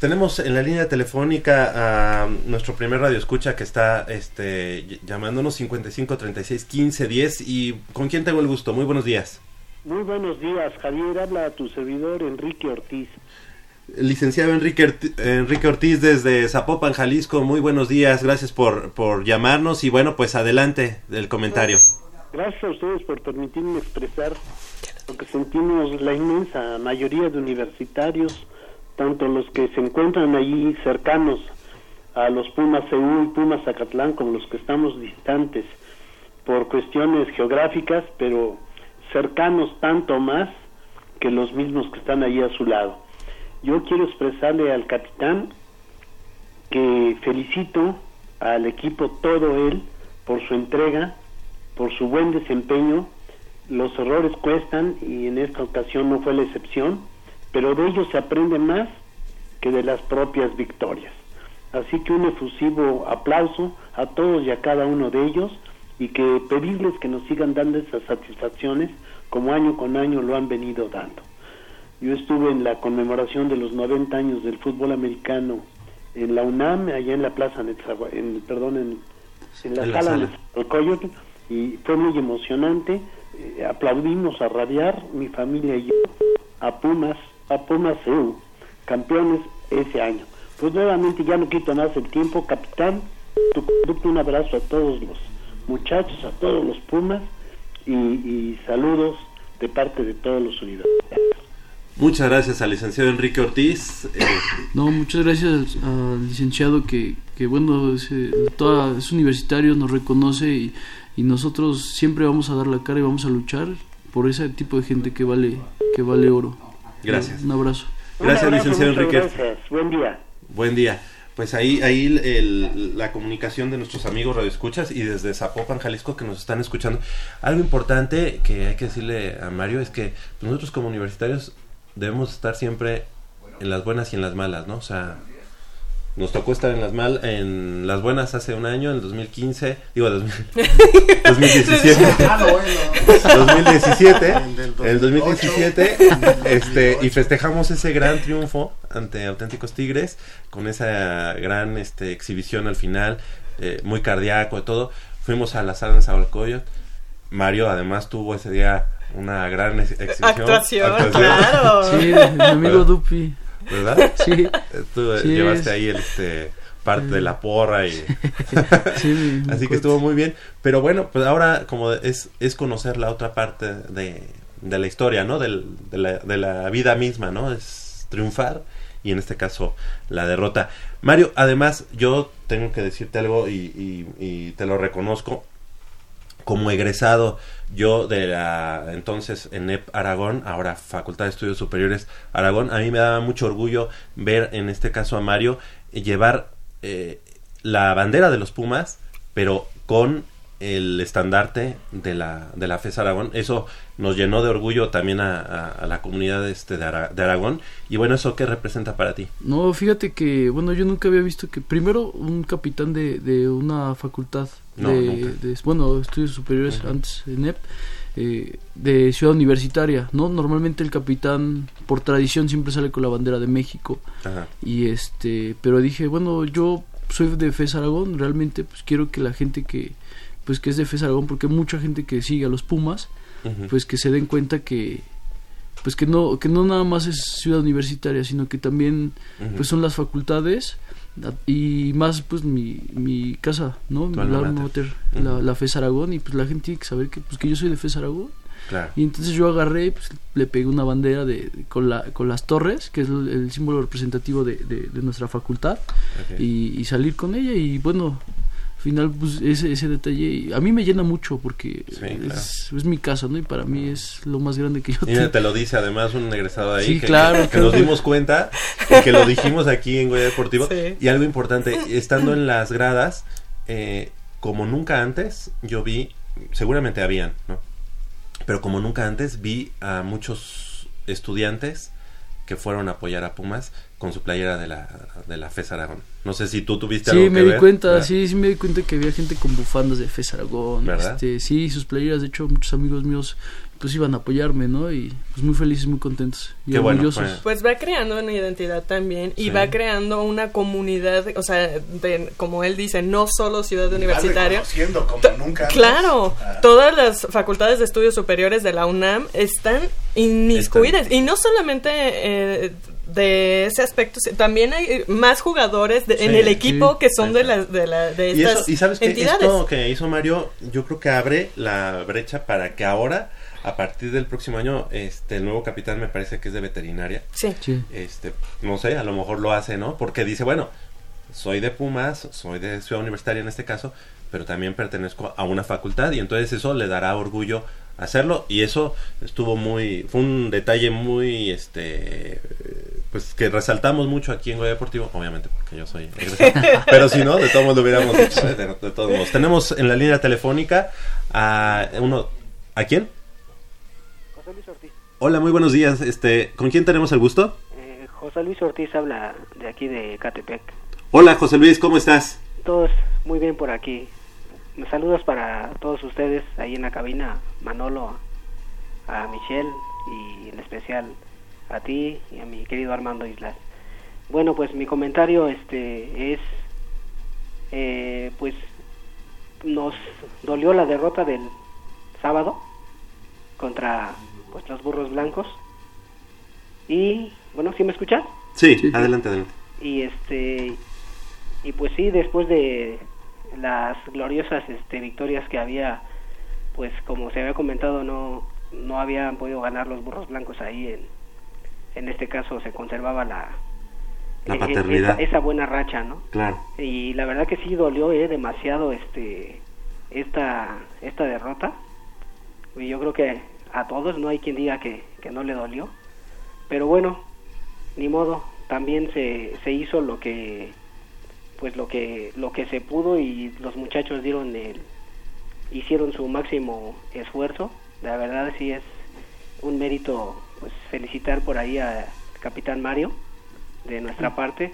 Tenemos en la línea telefónica a nuestro primer radio escucha que está este, llamándonos 55 36 15 10 y con quién tengo el gusto. Muy buenos días. Muy buenos días, Javier. Habla a tu servidor Enrique Ortiz. Licenciado Enrique, Enrique Ortiz desde Zapopan, Jalisco, muy buenos días, gracias por, por llamarnos y bueno, pues adelante del comentario. Gracias a ustedes por permitirme expresar lo que sentimos la inmensa mayoría de universitarios, tanto los que se encuentran allí cercanos a los Pumas Seúl y Pumas Zacatlán, como los que estamos distantes por cuestiones geográficas, pero cercanos tanto más que los mismos que están allí a su lado. Yo quiero expresarle al capitán que felicito al equipo todo él por su entrega, por su buen desempeño. Los errores cuestan y en esta ocasión no fue la excepción, pero de ellos se aprende más que de las propias victorias. Así que un efusivo aplauso a todos y a cada uno de ellos y que pedirles que nos sigan dando esas satisfacciones como año con año lo han venido dando. Yo estuve en la conmemoración de los 90 años del fútbol americano en la UNAM, allá en la plaza, Netzahua- en, perdón, en, en la En la sala sala. Y fue muy emocionante. Eh, aplaudimos a rabiar, mi familia y yo, a Pumas, a Pumas EU, campeones ese año. Pues nuevamente ya no quito más el tiempo, capitán, tu conducto, un abrazo a todos los muchachos, a todos los Pumas y, y saludos de parte de todos los universitarios. Muchas gracias al licenciado Enrique Ortiz. eh, No, muchas gracias al, al licenciado que, que bueno, es, toda- es universitario, nos reconoce y, y nosotros siempre vamos a dar la cara y vamos a luchar por ese tipo de gente que vale, que vale oro. Gracias. Un abrazo. Gracias, Un abrazo, licenciado Enrique. Gracias, buen día. Buen día. Pues ahí, ahí el- el- la comunicación de nuestros amigos radioescuchas y desde Zapopan, Jalisco, que nos están escuchando. Algo importante que hay que decirle a Mario es que pues, nosotros como universitarios debemos estar siempre en las buenas y en las malas, ¿no? O sea, nos tocó estar en las mal, en las buenas hace un año, en el 2015, digo, 2000 2017. Ah. 2017, En el 2017, este, y festejamos ese gran triunfo ante auténticos Tigres, con esa gran este, exhibición al final, eh, muy cardíaco y todo. Fuimos a la sala de Zabalcoyot. Mario además tuvo ese día una gran ex- exhibición. Actuación, actuación, claro. Sí, mi amigo Dupi. ¿Verdad? Sí, Eh, Tú eh, Sí, llevaste es- ahí el, este, parte de la porra y... sí. Así que estuvo muy bien. Pero bueno, pues ahora como es, es conocer la otra parte de, de la historia, ¿no? Del- de, la, de la vida misma, ¿no? Es triunfar y en este caso la derrota. Mario, además yo tengo que decirte algo y, y- y te lo reconozco. Como egresado yo de la entonces ENEP Aragón, ahora Facultad de Estudios Superiores Aragón, a mí me daba mucho orgullo ver en este caso a Mario eh, llevar eh, la bandera de los Pumas, pero con el estandarte de la, de la FES Aragón. Eso nos llenó de orgullo también a, la comunidad este de, Ara- de Aragón. Y bueno, ¿eso qué representa para ti? No, fíjate que, bueno, yo nunca había visto que primero un capitán de, de una facultad No, de, nunca. de- bueno, estudios superiores antes en NEP, eh, de ciudad universitaria, ¿no? Normalmente el capitán por tradición siempre sale con la bandera de México Ajá. y este, pero dije, bueno, yo soy de FES Aragón, realmente pues quiero que la gente que pues que es de FES Aragón porque hay mucha gente que sigue a los Pumas, pues que se den cuenta que pues que no que no nada más es ciudad universitaria sino que también pues son las facultades y más pues mi, mi casa no mi alma la, la FES Aragón y pues la gente tiene que saber que pues que yo soy de FES Aragón. Claro. y entonces yo agarré pues le pegué una bandera de con la con las torres que es el, el símbolo representativo de, de- de nuestra facultad y, y salir con ella y bueno al final pues ese, ese detalle y a mí me llena mucho porque Sí, es, es mi casa no y para mí es lo más grande que yo Y tengo te lo dice además un egresado de ahí Sí, que, claro, que, claro. nos dimos cuenta y que lo dijimos aquí en Goya Deportivo. Sí. Y algo importante, estando en las gradas, eh, como nunca antes, yo vi, seguramente habían, ¿no? Pero como nunca antes, vi a muchos estudiantes que fueron a apoyar a Pumas con su playera de la, de la FES Aragón. No sé si tú tuviste algo Sí, que me di ver. cuenta, ¿verdad? sí, sí me di cuenta que había gente con bufandas de FES Aragón, ¿Verdad? este, sí, sus playeras, de hecho muchos amigos míos pues iban a apoyarme, ¿no? Y pues muy felices, muy contentos y Qué orgullosos. fue- Pues va creando una identidad también y Sí. va creando una comunidad, o sea, de, como él dice, no solo ciudad universitaria. Como nunca antes. Claro, Ah, todas las facultades de estudios superiores de la UNAM están inmiscuidas y no solamente eh, de ese aspecto, también hay más jugadores de- en el equipo sí, que son de, las de, la, de Y, estas eso, y sabes que esto que hizo Mario, yo creo que abre la brecha para que ahora, a partir del próximo año, este el nuevo capitán me parece que es de veterinaria. Sí. Sí. Este, no sé, a lo mejor lo hace, ¿no? Porque dice, bueno, soy de Pumas, soy de Ciudad Universitaria en este caso, pero también pertenezco a una facultad y entonces eso le dará orgullo hacerlo y eso estuvo muy fue un detalle muy este pues que resaltamos mucho aquí en Goya Deportivo obviamente porque yo soy pero si no de todos modos lo hubiéramos hecho ¿eh? de, de todos modos tenemos en la línea telefónica a uno ¿a quién? José Luis Ortiz. Hola muy buenos días este ¿con quién tenemos el gusto? Eh, José Luis Ortiz habla de aquí de Catepec. Hola José Luis ¿cómo estás? Todos muy bien por aquí. Saludos para todos ustedes ahí en la cabina, Manolo, a Michelle y en especial a ti y a mi querido Armando Islas. Bueno, pues mi comentario este es eh, pues nos dolió la derrota del sábado contra pues los burros blancos y bueno, ¿sí me escuchas? Sí, Sí. adelante adelante y este y pues sí después de las gloriosas este victorias que había pues como se había comentado no no habían podido ganar los burros blancos ahí en en este caso se conservaba la La e- e- paternidad. esa, esa buena racha no claro. Y la verdad que sí dolió eh, demasiado este esta esta derrota. Y yo creo que a todos no hay quien diga que, que no le dolió. Pero bueno ni modo también se, se hizo lo que pues lo que lo que se pudo y los muchachos dieron el hicieron su máximo esfuerzo. La verdad sí es un mérito pues felicitar por ahí a capitán Mario de nuestra parte.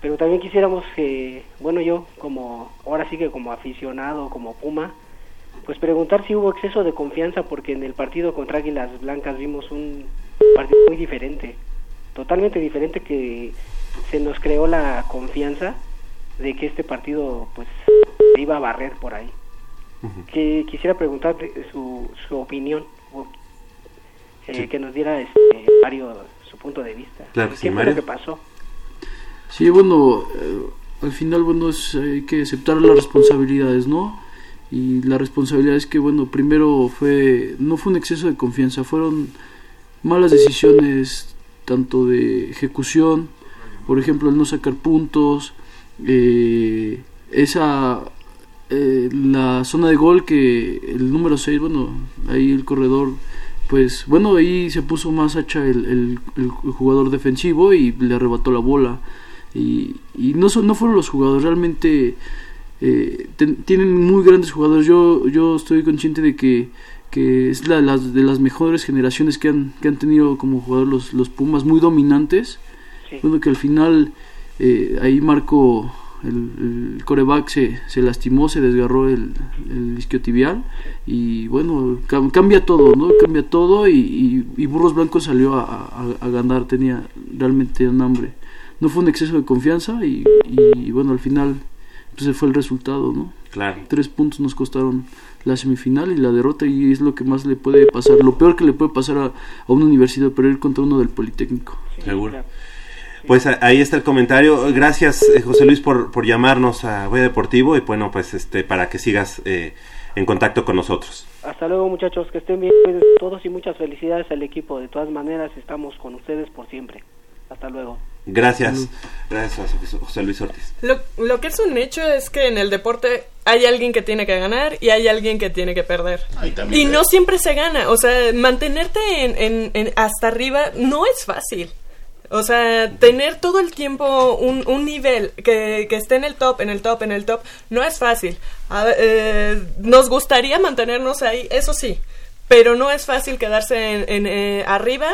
Pero también quisiéramos que bueno yo como ahora sí que como aficionado como Puma pues preguntar si hubo exceso de confianza porque en el partido contra Águilas Blancas vimos un partido muy diferente totalmente diferente que se nos creó la confianza de que este partido pues se iba a barrer por ahí. Que quisiera preguntarle su, su opinión eh, Sí. que nos diera este Mario su punto de vista Claro que ¿Qué sí, fue Mario. lo que pasó? Sí, bueno, eh, al final, bueno, es, hay que aceptar las responsabilidades, ¿no? Y la responsabilidad es que, bueno, primero fue, no fue un exceso de confianza, fueron malas decisiones, tanto de ejecución, por ejemplo, el no sacar puntos, eh, esa, eh, la zona de gol que el número 6, bueno, ahí el corredor pues bueno, ahí se puso más hacha el, el- el jugador defensivo y le arrebató la bola. Y, y no, son, no fueron los jugadores, realmente eh, ten- tienen muy grandes jugadores. Yo, yo estoy consciente de que, que es la, de las mejores generaciones que han, que han tenido como jugadores los, los Pumas, muy dominantes. Sí. Bueno, que al final eh, ahí Marco, el, el coreback, se, se lastimó, se desgarró el, el isquiotibial y bueno, cam- cambia todo, ¿no? Cambia todo y, y- y Burros Blancos salió a, a- a ganar, tenía realmente un hambre. No fue un exceso de confianza y, y, bueno, al final pues ese fue el resultado, ¿no? claro Tres puntos nos costaron la semifinal y la derrota y es lo que más le puede pasar, lo peor que le puede pasar a, a una universidad, perder contra uno del Politécnico. Sí, Seguro. claro. Pues ahí está el comentario. Gracias, eh, José Luis, por, por llamarnos a Goya Deportivo y bueno, pues este para que sigas eh, en contacto con nosotros. Hasta luego muchachos, que estén bien todos y muchas felicidades al equipo. De todas maneras estamos con ustedes por siempre. Hasta luego. Gracias. Gracias, José- José Luis Ortiz. Lo, lo que es un hecho es que en el deporte hay alguien que tiene que ganar y hay alguien que tiene que perder. Y no siempre se gana. O sea, mantenerte en, en- en- hasta arriba no es fácil. O sea, tener todo el tiempo un, un nivel que, que esté en el top, en el top, en el top, no es fácil. A eh, nos gustaría mantenernos ahí, eso sí. Pero no es fácil quedarse en, en, eh, arriba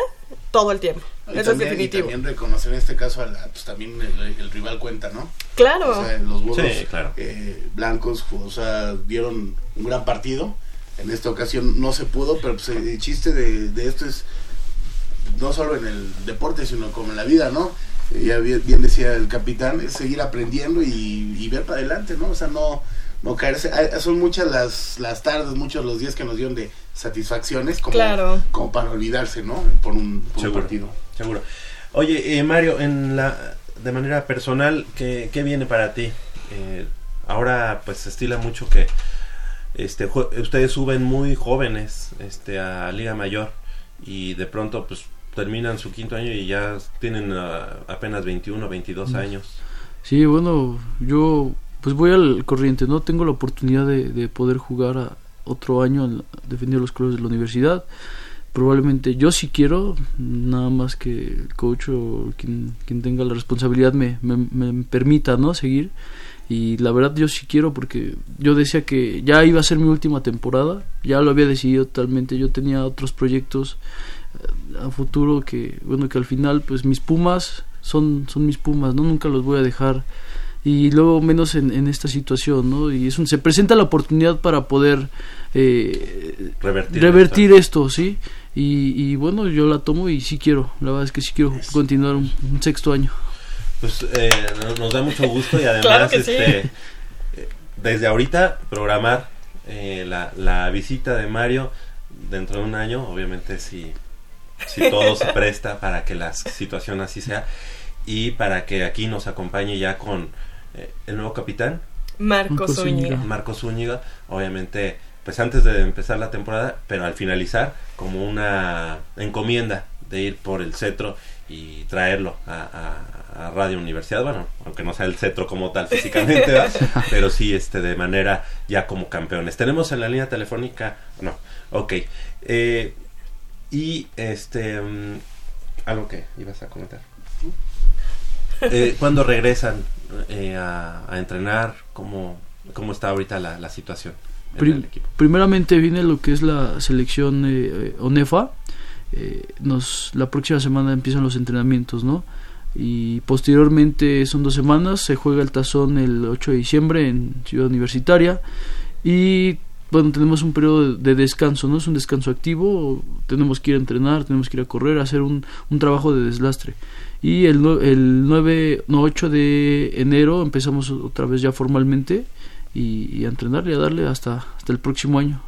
todo el tiempo. Y Eso también, es definitivo. Y también reconocer en este caso, a la, pues también el, el rival cuenta, ¿no? Claro. O sea, los burros Sí, claro. eh, blancos, o sea, dieron un gran partido. En esta ocasión no se pudo, pero pues, el chiste de, de esto es no solo en el deporte, sino como en la vida, ¿no? Ya bien, bien decía el capitán, es seguir aprendiendo y, y ver para adelante, ¿no? O sea, no, no caerse. Ah, Son muchas las, las tardes, muchos los días que nos dieron de satisfacciones, como, Claro. como para olvidarse, ¿no? Por un, por un Seguro. partido. Seguro. Oye, eh, Mario, en la, de manera personal, ¿qué, qué viene para ti? Eh, ahora pues se estila mucho que este ustedes suben muy jóvenes este a Liga Mayor y de pronto pues terminan su quinto año y ya tienen uh, apenas 21, 22 años. Sí, bueno, yo pues voy al corriente, ¿no? Tengo la oportunidad de, de poder jugar a otro año, a defender los colores de la universidad. Probablemente yo sí quiero, nada más que el coach o quien, quien tenga la responsabilidad me, me, me permita, ¿no? Seguir y la verdad yo sí quiero porque yo decía que ya iba a ser mi última temporada, ya lo había decidido totalmente, yo tenía otros proyectos a futuro que bueno que al final pues mis Pumas son son mis Pumas, no nunca los voy a dejar y luego menos en, en esta situación, ¿no? Y es un, se presenta la oportunidad para poder eh, Revertir revertir esto, ¿sí? Y, y bueno, yo la tomo y sí quiero, la verdad es que sí quiero continuar un, un sexto año. Pues eh, nos- da mucho gusto y además Claro que sí. este, desde ahorita programar eh, la, la visita de Mario dentro de un año, obviamente si, si todo se presta para que la situación así sea y para que aquí nos acompañe ya con eh, el nuevo capitán, Marco Marco Zúñiga. Zúñiga. Marco Zúñiga, obviamente pues antes de empezar la temporada, pero al finalizar como una encomienda de ir por el cetro y traerlo a, a- a Radio Universidad, bueno, aunque no sea el cetro como tal físicamente, pero sí este de manera ya como campeones. Tenemos en la línea telefónica, no, ok, eh, y este mm, algo que ibas a comentar. Eh, ¿Cuándo regresan eh, a, a entrenar? ¿Cómo, ¿Cómo está ahorita la, la situación en Pri- el equipo? primeramente viene lo que es la selección eh, eh, ONEFA. Eh, nos, la próxima semana empiezan los entrenamientos, ¿no? Y posteriormente son dos semanas, se juega el tazón el 8 de diciembre en Ciudad Universitaria. Y bueno, tenemos un periodo de, de descanso, ¿no? Es un descanso activo, tenemos que ir a entrenar, tenemos que ir a correr, a hacer un, un trabajo de deslastre. Y el, el 9, no, 8 de enero empezamos otra vez ya formalmente y, y a entrenar y a darle hasta, hasta el próximo año.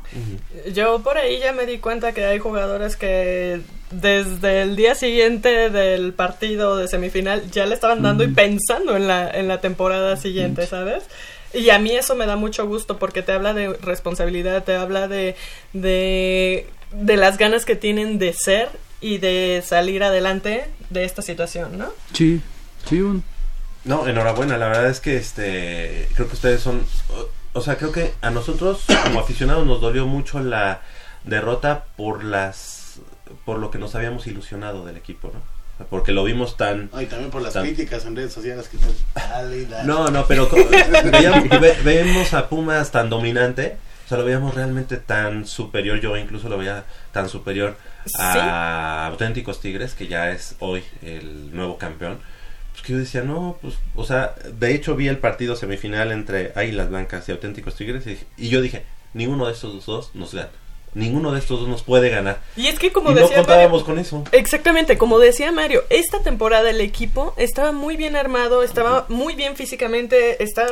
Yo por ahí ya me di cuenta que hay jugadores que desde el día siguiente del partido de semifinal ya le estaban dando y pensando en la, en la temporada siguiente, ¿sabes? Y a mí eso me da mucho gusto porque te habla de responsabilidad, te habla de, de, de las ganas que tienen de ser y de salir adelante de esta situación, ¿no? Sí, sí. No, enhorabuena, la verdad es que este creo que ustedes son o, o sea, creo que a nosotros como aficionados nos dolió mucho la derrota por las por lo que nos habíamos ilusionado del equipo, ¿no? Porque lo vimos tan Ay, también por las Tan- críticas en redes sociales que dale y dale. No, no, pero veíamos, ve- veíamos a Pumas tan dominante, o sea, lo veíamos realmente tan superior, yo incluso lo veía tan superior a Auténticos Tigres, que ya es hoy el nuevo campeón. Pues que yo decía, no, pues, o sea, de hecho vi el partido semifinal entre Águilas Blancas y Auténticos Tigres y yo dije, ninguno de estos dos nos gana. Ninguno de estos dos nos puede ganar. Y es que como y no decía contábamos Mario- con eso. Exactamente, como decía Mario, esta temporada el equipo estaba muy bien armado, estaba muy bien físicamente, estaba...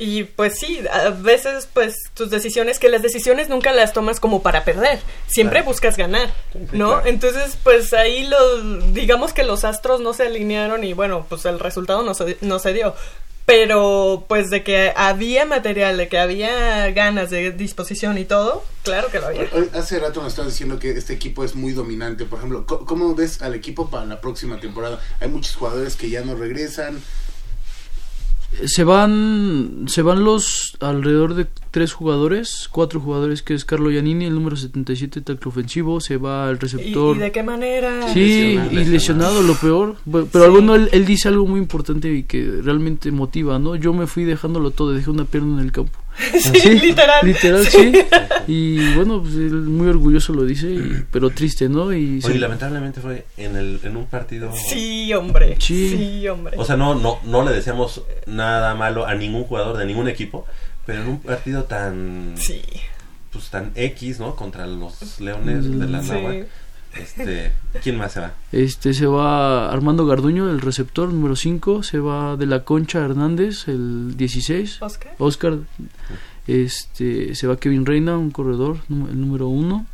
Y pues sí, a veces pues tus decisiones, que las decisiones nunca las tomas como para perder, siempre Claro. buscas ganar, sí, ¿no? claro. Entonces pues ahí los, digamos que los astros no se alinearon y bueno, pues el resultado no se, no se dio. Pero pues de que había material, de que había ganas de disposición y todo, claro que lo había. Hace rato nos estabas diciendo que este equipo es muy dominante. Por ejemplo, ¿cómo ves al equipo para la próxima temporada? Hay muchos jugadores que ya no regresan. Se van, se van los alrededor de tres jugadores, cuatro jugadores que es Carlo Giannini, el número 77, tackle ofensivo, se va el ¿Y, receptor. y de qué manera? Sí, Lesionado. y lesionado, lo peor. Pero Sí. alguno él, él dice algo muy importante y que realmente motiva, ¿no? Yo me fui dejándolo todo, dejé una pierna en el campo. Sí, literal. Literal, sí. Y bueno, pues él muy orgulloso lo dice, y- pero triste, ¿no? Y Oye, lamentablemente fue en, el, en un partido... Sí, hombre. Sí. Sí, hombre. O sea, no, no, no le deseamos nada malo a ningún jugador de ningún equipo, pero en un partido tan, sí. pues tan X, ¿no? Contra los Leones de la Sí. Este, ¿quién más se va? Este se va Armando Garduño, el receptor número 5, se va de la Concha Hernández, el 16. Oscar. Oscar, este, se va Kevin Reina, un corredor, el número 1.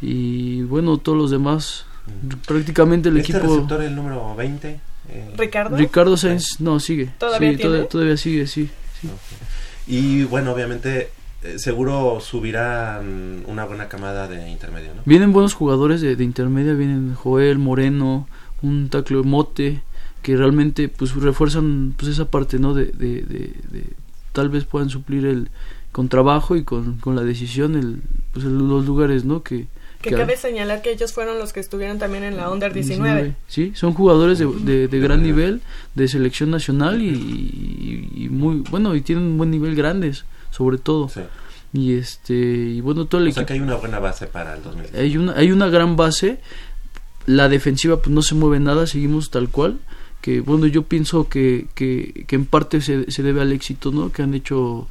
Y bueno, todos los demás Prácticamente el ¿Este equipo... receptor, el número 20? eh, Ricardo. Ricardo Sainz, no, sigue. ¿Todavía Sí, tiene? todavía sigue, sí. sí. Y bueno, obviamente, eh, seguro subirán una buena camada de intermedio, ¿no? Vienen buenos jugadores de, de intermedia, vienen Joel, Moreno, un taclo Mote, que realmente pues refuerzan pues esa parte, ¿no? De, de, de- de- tal vez puedan suplir el con trabajo y con, con la decisión el, pues el- los lugares, ¿no? Que, Que que- cabe señalar que ellos fueron los que estuvieron también en la Under 19. Sí, son jugadores de, de, de gran nivel, de selección nacional y, y- y muy bueno y tienen un buen nivel grandes, sobre todo. Sí. Y este y bueno todo el O sea equipo que hay una buena base para el 2010. hay una hay una gran base la defensiva pues no se mueve nada seguimos tal cual que bueno yo pienso que, que, que en parte se, se debe al éxito no que han hecho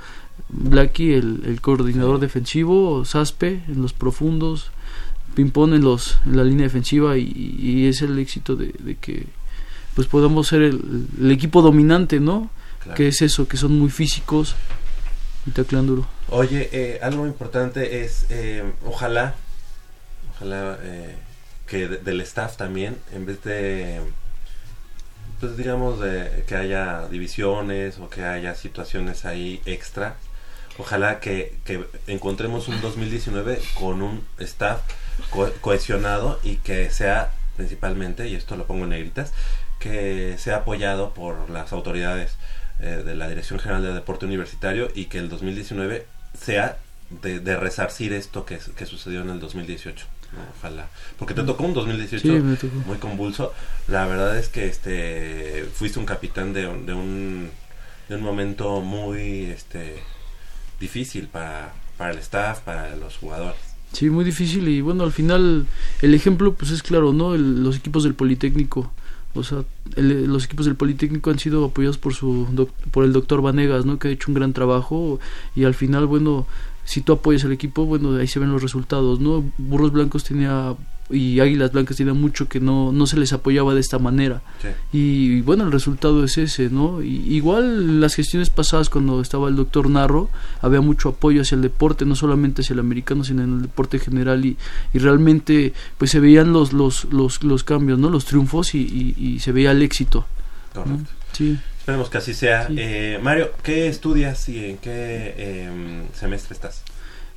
Blacky el, el coordinador defensivo Saspe en los profundos Pimpón en los en la línea defensiva y, y es el éxito de, de que pues podamos ser el, el equipo dominante no Claro. que es eso que son muy físicos Oye, eh, algo importante es, eh, ojalá, ojalá eh, que de- del staff también, en vez de, pues digamos, de que haya divisiones o que haya situaciones ahí extra, ojalá que, encontremos un 2019 con un staff co- cohesionado y que sea principalmente, y esto lo pongo en negritas, que sea apoyado por las autoridades eh, de la Dirección General de Deporte Universitario y que el 2019 sea de, de resarcir esto que, que sucedió en el 2018. ¿no? Ojalá. Porque te tocó un 2018 Sí, me tocó. muy convulso. La verdad es que este fuiste un capitán de, un- de un de un momento muy este difícil para, para el staff, para los jugadores. Sí, muy difícil y bueno, al final el ejemplo pues es claro, ¿no? El- los equipos del Politécnico, o sea, el- los equipos del Politécnico han sido apoyados por su doc- por el doctor Vanegas, ¿no? Que ha hecho un gran trabajo y al final, bueno, si tú apoyas al equipo, bueno, ahí se ven los resultados, ¿no? Burros Blancos tenía y Águilas Blancas tenía mucho que no no se les apoyaba de esta manera. Sí. Y bueno, el resultado es ese, ¿no? Y, igual las gestiones pasadas cuando estaba el doctor Narro, había mucho apoyo hacia el deporte, no solamente hacia el americano, sino en el deporte general y, y realmente pues se veían los, los, los, los cambios, ¿no? Los triunfos y, y- se veía el éxito. ¿no? Correcto. Sí. Esperemos que así sea. Sí. Eh, Mario, ¿qué estudias y en qué em, semestre estás?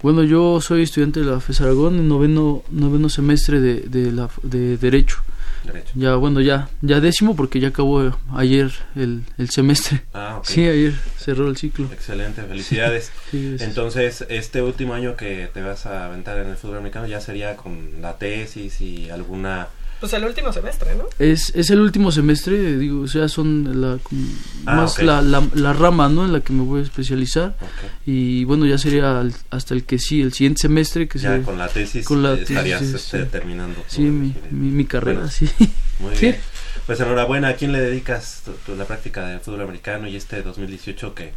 Bueno, yo soy estudiante de la FES Aragón, en noveno, noveno semestre de, de, la, de Derecho. Derecho. Ya, bueno, ya, ya décimo porque ya acabó ayer el, el semestre. Ah, ok. Sí, ayer cerró el ciclo. Excelente, felicidades. Sí, Entonces, este último año que te vas a aventar en el fútbol americano ya sería con la tesis y alguna... Pues el último semestre, ¿no? Es, es el último semestre, digo, o sea, son la, como Ah, más la, la, la rama, ¿no? En la que me voy a especializar. Y bueno, ya sería al- hasta el que sí, el siguiente semestre que Ya se... con la tesis con la estarías tesis, este, sí. terminando. Sí, mi, mi, mi carrera, Bueno, sí. Muy Sí. bien. Pues enhorabuena, ¿a quién le dedicas tu- tu- la práctica del fútbol americano y este 2018 que,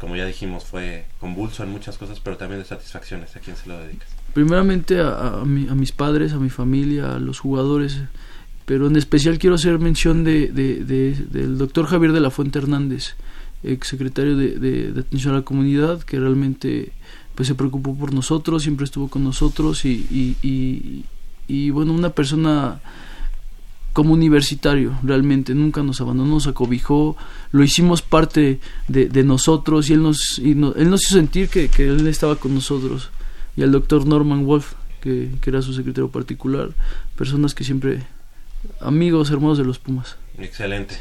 como ya dijimos, fue convulso en muchas cosas, pero también de satisfacciones? ¿A quién se lo dedicas? Primeramente a, a, mi- a mis padres, a mi familia, a los jugadores, pero en especial quiero hacer mención de, de- de- del doctor Javier de la Fuente Hernández, ex secretario de, de- atención a la comunidad, que realmente pues se preocupó por nosotros, siempre estuvo con nosotros y, y, y- y, bueno, una persona como universitario, realmente nunca nos abandonó, nos acobijó, lo hicimos parte de, de nosotros y él nos, y no- él nos hizo sentir que, que él estaba con nosotros. Y al doctor Norman Wolf, que, que era su secretario particular, personas que siempre, amigos, hermanos de los Pumas. Excelente.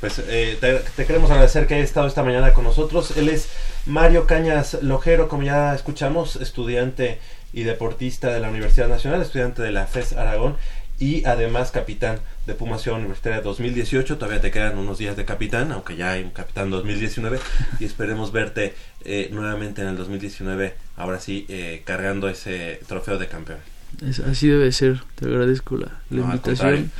Pues eh, te, te queremos agradecer que haya estado esta mañana con nosotros. Él es Mario Cañas Lojero, como ya escuchamos, estudiante y deportista de la Universidad Nacional, estudiante de la FES Aragón y además capitán de Pumas Ciudad Universitaria 2018. Todavía te quedan unos días de capitán, aunque ya hay un capitán 2019 y esperemos verte eh, nuevamente en el 2019, ahora sí, eh, cargando ese trofeo de campeón. Es- así debe ser, te agradezco la, la No, invitación.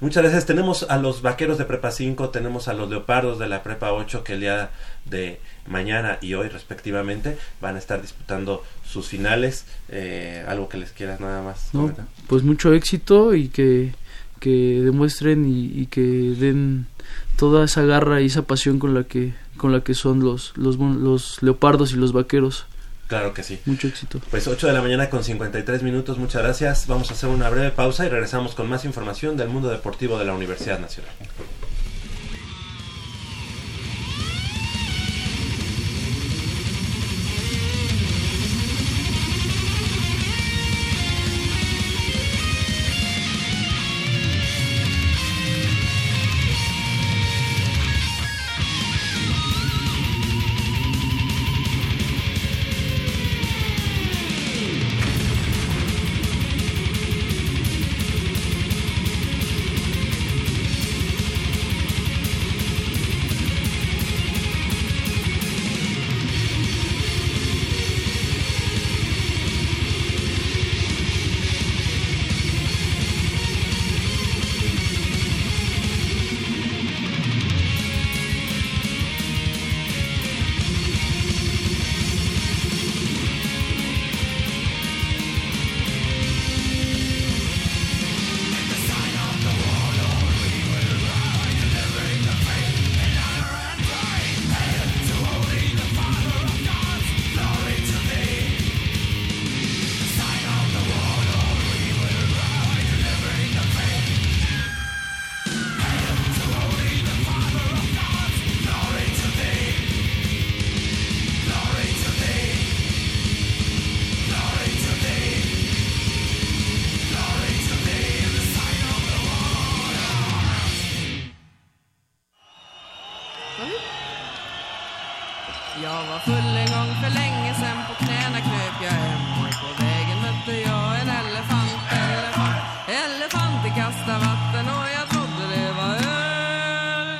Muchas gracias. Tenemos a los vaqueros de Prepa 5, tenemos a los leopardos de la Prepa 8 que el día de mañana y hoy respectivamente van a estar disputando sus finales. Eh, algo que les quieras nada más. ¿no? Pues mucho éxito y que, que demuestren y, y que den toda esa garra y esa pasión con la que con la que son los los, los leopardos y los vaqueros Claro que sí. Mucho éxito. Pues 8 de la mañana con 53 minutos, muchas gracias. Vamos a hacer una breve pausa y regresamos con más información del mundo deportivo de la Universidad Nacional. Jag var full en gång för länge sen På knäna kröp jag hem. Och På vägen mötte jag en elefant, elefant Elefanten kastade vatten. Och jag trodde det var öl.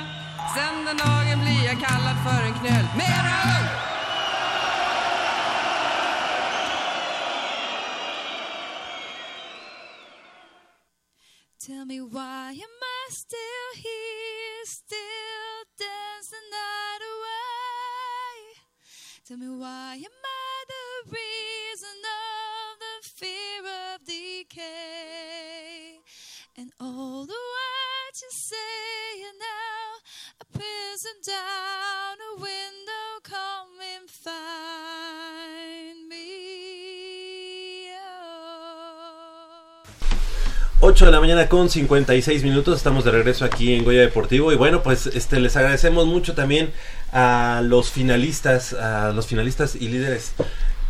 Sen den dagen blir jag kallad för en knöl. Mer öl! Tell me why am I the reason of the fear of decay? And all the words you say are now a prison down a window. Come and find 8 de la mañana con 56 minutos, estamos de regreso aquí en Goya Deportivo y bueno, pues este les agradecemos mucho también a los finalistas, a los finalistas y líderes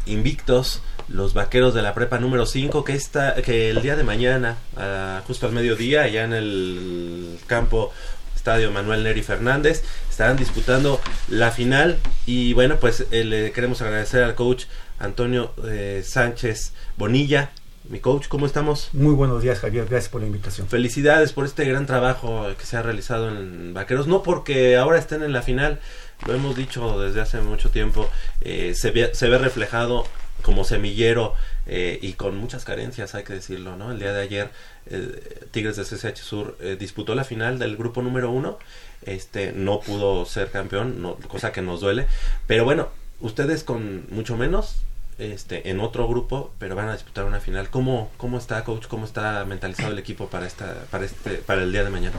invictos, los vaqueros de la prepa número 5 que está que el día de mañana, ah, justo al mediodía, allá en el campo Estadio Manuel Neri Fernández, estarán disputando la final y bueno, pues eh, le queremos agradecer al coach Antonio eh, Sánchez Bonilla. Mi coach, ¿cómo estamos? Muy buenos días, Javier. Gracias por la invitación. Felicidades por este gran trabajo que se ha realizado en Vaqueros. No porque ahora estén en la final, lo hemos dicho desde hace mucho tiempo, eh, se, ve, se ve reflejado como semillero eh, y con muchas carencias, hay que decirlo, ¿no? El día de ayer, eh, Tigres de CCH Sur eh, disputó la final del grupo número uno, este, no pudo ser campeón, no, cosa que nos duele, pero bueno, ustedes con mucho menos, este, en otro grupo, pero van a disputar una final. ¿Cómo, cómo está, coach? ¿Cómo está mentalizado el equipo para esta, para este, para el día de mañana?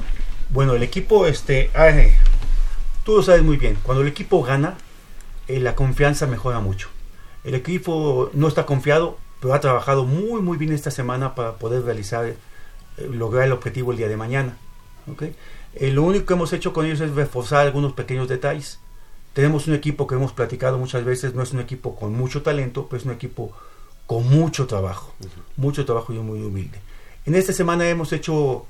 Bueno, el equipo, este, eh, tú lo sabes muy bien. Cuando el equipo gana, eh, la confianza mejora mucho. El equipo no está confiado, pero ha trabajado muy, muy bien esta semana para poder realizar, eh, lograr el objetivo el día de mañana. ¿ok? Eh, lo único que hemos hecho con ellos es reforzar algunos pequeños detalles. Tenemos un equipo que hemos platicado muchas veces, no es un equipo con mucho talento, pero es un equipo con mucho trabajo, mucho trabajo y muy humilde. En esta semana hemos hecho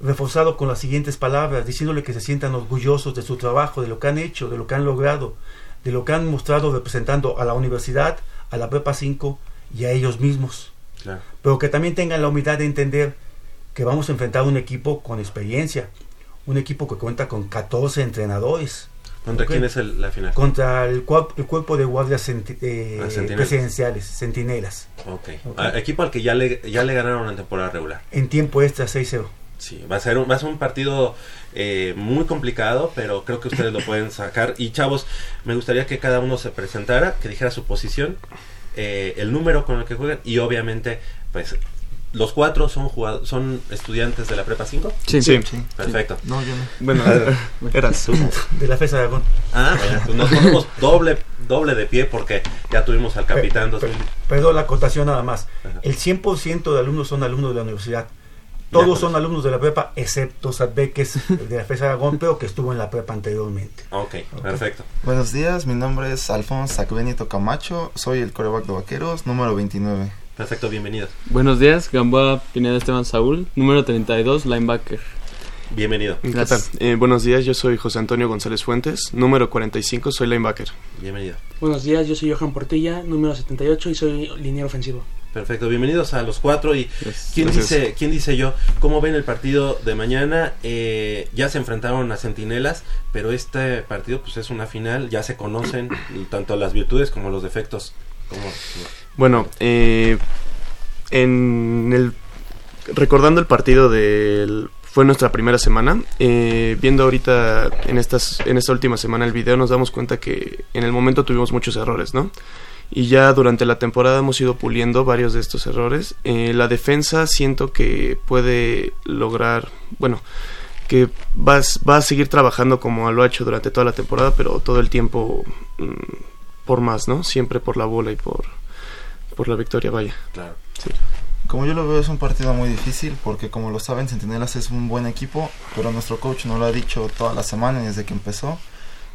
reforzado con las siguientes palabras, diciéndole que se sientan orgullosos de su trabajo, de lo que han hecho, de lo que han logrado, de lo que han mostrado representando a la universidad, a la Prepa 5 y a ellos mismos. Claro. Pero que también tengan la humildad de entender que vamos a enfrentar un equipo con experiencia, un equipo que cuenta con 14 entrenadores, ¿Contra quién es el- la final? contra el, el cuerpo de guardias eh, Ah, presidenciales, centinelas, Ok. Ok. Ah, equipo al que ya le, ya le ganaron en temporada regular. en tiempo extra 6-0. Sí, va a ser un, va a ser un partido eh, muy complicado, pero creo que ustedes lo pueden sacar. Y chavos, me gustaría que cada uno se presentara, que dijera su posición, eh, el número con el que juegan y obviamente, pues, los cuatro son jugado- son estudiantes de la prepa 5. Sí, Sí. Perfecto. No, yo no. Bueno, eras. De la FES Aragón. Ah, bueno, pues nos ponemos doble, doble de pie porque ya tuvimos al capitán. Pe- pe- 2000. Perdón, la acotación nada más. Ajá. El 100% de alumnos son alumnos de la universidad. Todos pues. son alumnos de la prepa, excepto Sadbe, que es de la FES Aragón, pero que estuvo en la prepa anteriormente. Ok, perfecto. Buenos días, mi nombre es Alfonso Sacbenito Camacho, soy el coreback de Vaqueros, número 29. Perfecto, bienvenidos. Buenos días, Gamboa Pineda Esteban Saúl, número 32, linebacker. Bienvenido. ¿Qué Gracias. tal? Eh, buenos días, yo soy José Antonio González Fuentes, número 45, soy linebacker. Bienvenido. Buenos días, yo soy Johan Portilla, número 78 y soy liniero ofensivo. Perfecto, bienvenidos a los cuatro y ¿quién Gracias. dice, quién dice yo? ¿Cómo ven el partido de mañana? Eh, ya se enfrentaron a Centinelas, pero este partido pues es una final, ya se conocen tanto las virtudes como los defectos. ¿Cómo? Bueno, eh, en el recordando el partido del fue nuestra primera semana, eh, viendo ahorita en estas en esta última semana el video nos damos cuenta que en el momento tuvimos muchos errores, ¿no? Y ya durante la temporada hemos ido puliendo varios de estos errores. Eh, la defensa siento que puede lograr, bueno, que va, va a seguir trabajando como lo ha hecho durante toda la temporada, pero todo el tiempo mm, por más, ¿no? Siempre por la bola y por, por la victoria, vaya. Claro. Como yo lo veo es un partido muy difícil porque como lo saben Centinelas es un buen equipo, pero nuestro coach nos lo ha dicho toda la semana desde que empezó.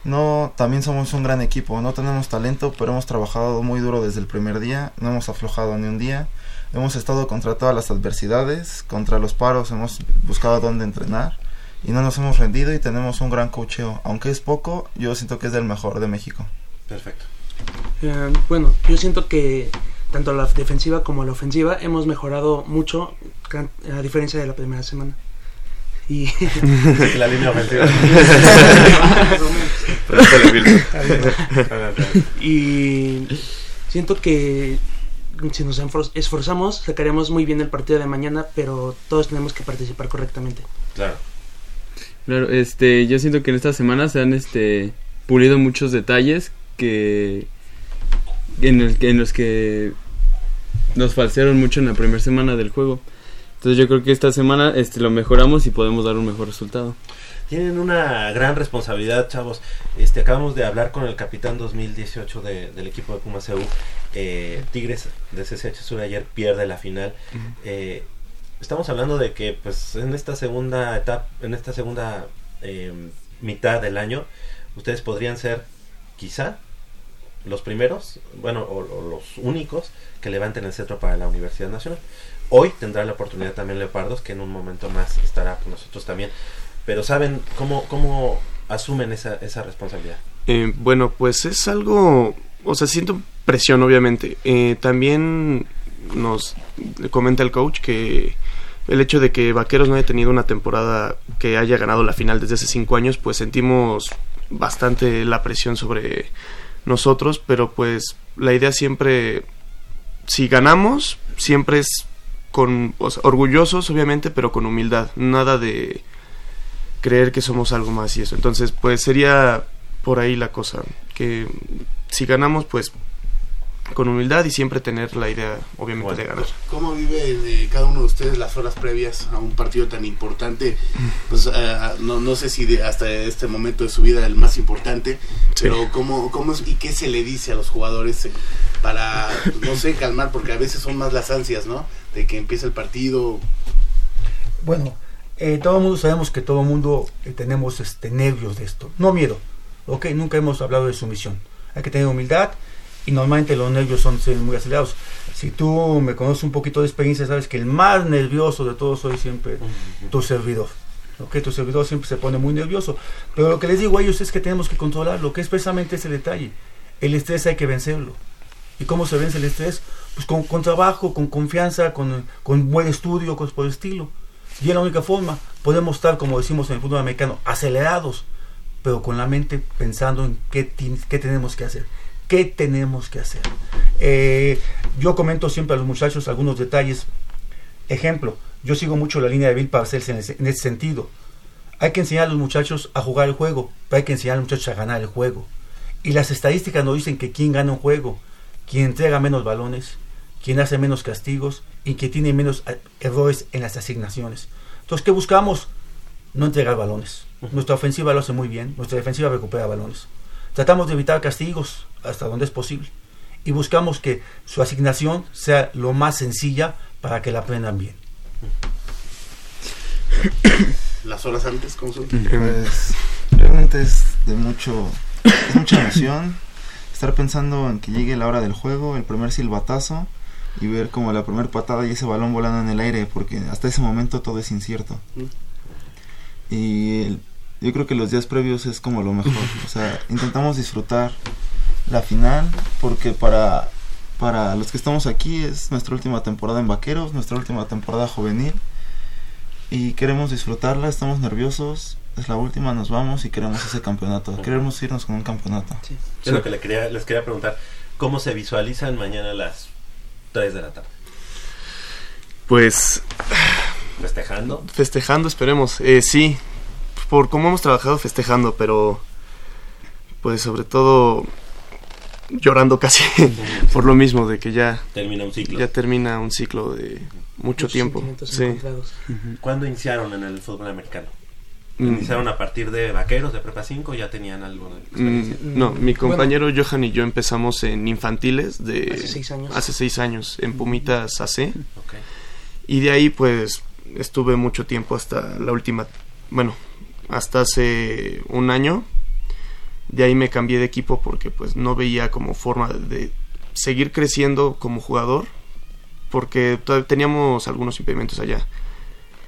No, también somos un gran equipo, no tenemos talento, pero hemos trabajado muy duro desde el primer día, no hemos aflojado ni un día. Hemos estado contra todas las adversidades, contra los paros, hemos buscado dónde entrenar y no nos hemos rendido y tenemos un gran coacheo. Aunque es poco, yo siento que es del mejor de México. Perfecto. Eh, bueno, yo siento que tanto la defensiva como la ofensiva hemos mejorado mucho a diferencia de la primera semana. Y La línea ofensiva. y siento que si nos esforzamos sacaremos muy bien el partido de mañana, pero todos tenemos que participar correctamente. Claro. Claro, este, yo siento que en esta semana se han este pulido muchos detalles que en, el, en los que nos falsearon mucho en la primera semana del juego. Entonces yo creo que esta semana este lo mejoramos y podemos dar un mejor resultado. Tienen una gran responsabilidad, chavos. Este, acabamos de hablar con el capitán 2018 de- del equipo de Pumas EU. Eh, Tigres de CCH Sur ayer pierde la final. Eh, estamos hablando de que, pues, en esta segunda etapa, en esta segunda eh, mitad del año, ustedes podrían ser, quizá, los primeros, bueno, o, o los únicos que levanten el cetro para la Universidad Nacional. Hoy tendrá la oportunidad también Leopardos, que en un momento más estará con nosotros también. Pero ¿saben cómo, cómo asumen esa, esa responsabilidad? Eh, bueno, pues es algo, o sea, siento presión obviamente. Eh, también nos comenta el coach que el hecho de que Vaqueros no haya tenido una temporada que haya ganado la final desde hace cinco años, pues sentimos bastante la presión sobre nosotros, pero pues la idea siempre, si ganamos, siempre es con orgullosos obviamente, pero con humildad, nada de creer que somos algo más y eso. Entonces, pues sería por ahí la cosa, que si ganamos, pues con humildad y siempre tener la idea, obviamente, de ganar. ¿Cómo vive eh, cada uno de ustedes las horas previas a un partido tan importante? Pues eh, no, no sé si de- hasta este momento de su vida el más importante, Sí. pero ¿cómo, cómo es, y qué se le dice a los jugadores eh, para, no sé, calmar? Porque a veces son más las ansias, ¿no? De que empiece el partido. Bueno, eh, todo el mundo sabemos que todo el mundo eh, tenemos este, nervios de esto. No miedo, ¿ok? Nunca hemos hablado de sumisión. Hay que tener humildad y normalmente los nervios son muy acelerados. Si tú me conoces un poquito de experiencia, sabes que el más nervioso de todos soy siempre tu servidor. ¿ok? Tu servidor siempre se pone muy nervioso. Pero lo que les digo a ellos es que tenemos que controlar lo que es precisamente ese detalle. El estrés hay que vencerlo. ¿Y cómo se vence el estrés? Pues con, con trabajo, con confianza, con, con buen estudio, cosas por el estilo. Y es la única forma. Podemos estar, como decimos en el fútbol americano, acelerados, pero con la mente pensando en qué, qué tenemos que hacer. ¿Qué tenemos que hacer? Eh, yo comento siempre a los muchachos algunos detalles. Ejemplo, yo sigo mucho la línea de Bill Parcells en ese, en ese sentido. Hay que enseñar a los muchachos a jugar el juego, pero hay que enseñar a los muchachos a ganar el juego. Y las estadísticas nos dicen que quien gana un juego, quien entrega menos balones, quien hace menos castigos y que tiene menos eh, errores en las asignaciones. Entonces, ¿qué buscamos? No entregar balones. Nuestra ofensiva lo hace muy bien, nuestra defensiva recupera balones. Tratamos de evitar castigos hasta donde es posible y buscamos que su asignación sea lo más sencilla para que la aprendan bien. Las horas antes, ¿cómo son? Pues realmente es de mucho, es mucha emoción estar pensando en que llegue la hora del juego, el primer silbatazo y ver como la primera patada y ese balón volando en el aire, porque hasta ese momento todo es incierto. Y el- yo creo que los días previos es como lo mejor. O sea, intentamos disfrutar la final porque para, para los que estamos aquí es nuestra última temporada en Vaqueros, nuestra última temporada juvenil. Y queremos disfrutarla, estamos nerviosos. Es la última, nos vamos y queremos ese campeonato. Queremos irnos con un campeonato. Es lo que le quería, les quería preguntar. ¿Cómo se visualizan mañana a las 3 de la tarde? Pues ¿Festejando? festejando, esperemos. Eh, sí, por cómo hemos trabajado festejando, pero pues sobre todo llorando casi por lo mismo de que ya Termina un ciclo. ya termina un ciclo de mucho Muchos tiempo. Sí. ¿Cuándo iniciaron en el fútbol americano? Mm. ¿Iniciaron a partir de vaqueros de prepa 5 o ya tenían algo de Mm, experiencia? no, mi compañero Johan y yo empezamos en infantiles de Hace seis años. hace seis años, en Pumitas AC. Ok. Y de ahí pues estuve mucho tiempo hasta la última, bueno, hasta hace un año. De ahí me cambié de equipo porque pues no veía como forma de seguir creciendo como jugador porque teníamos algunos impedimentos allá.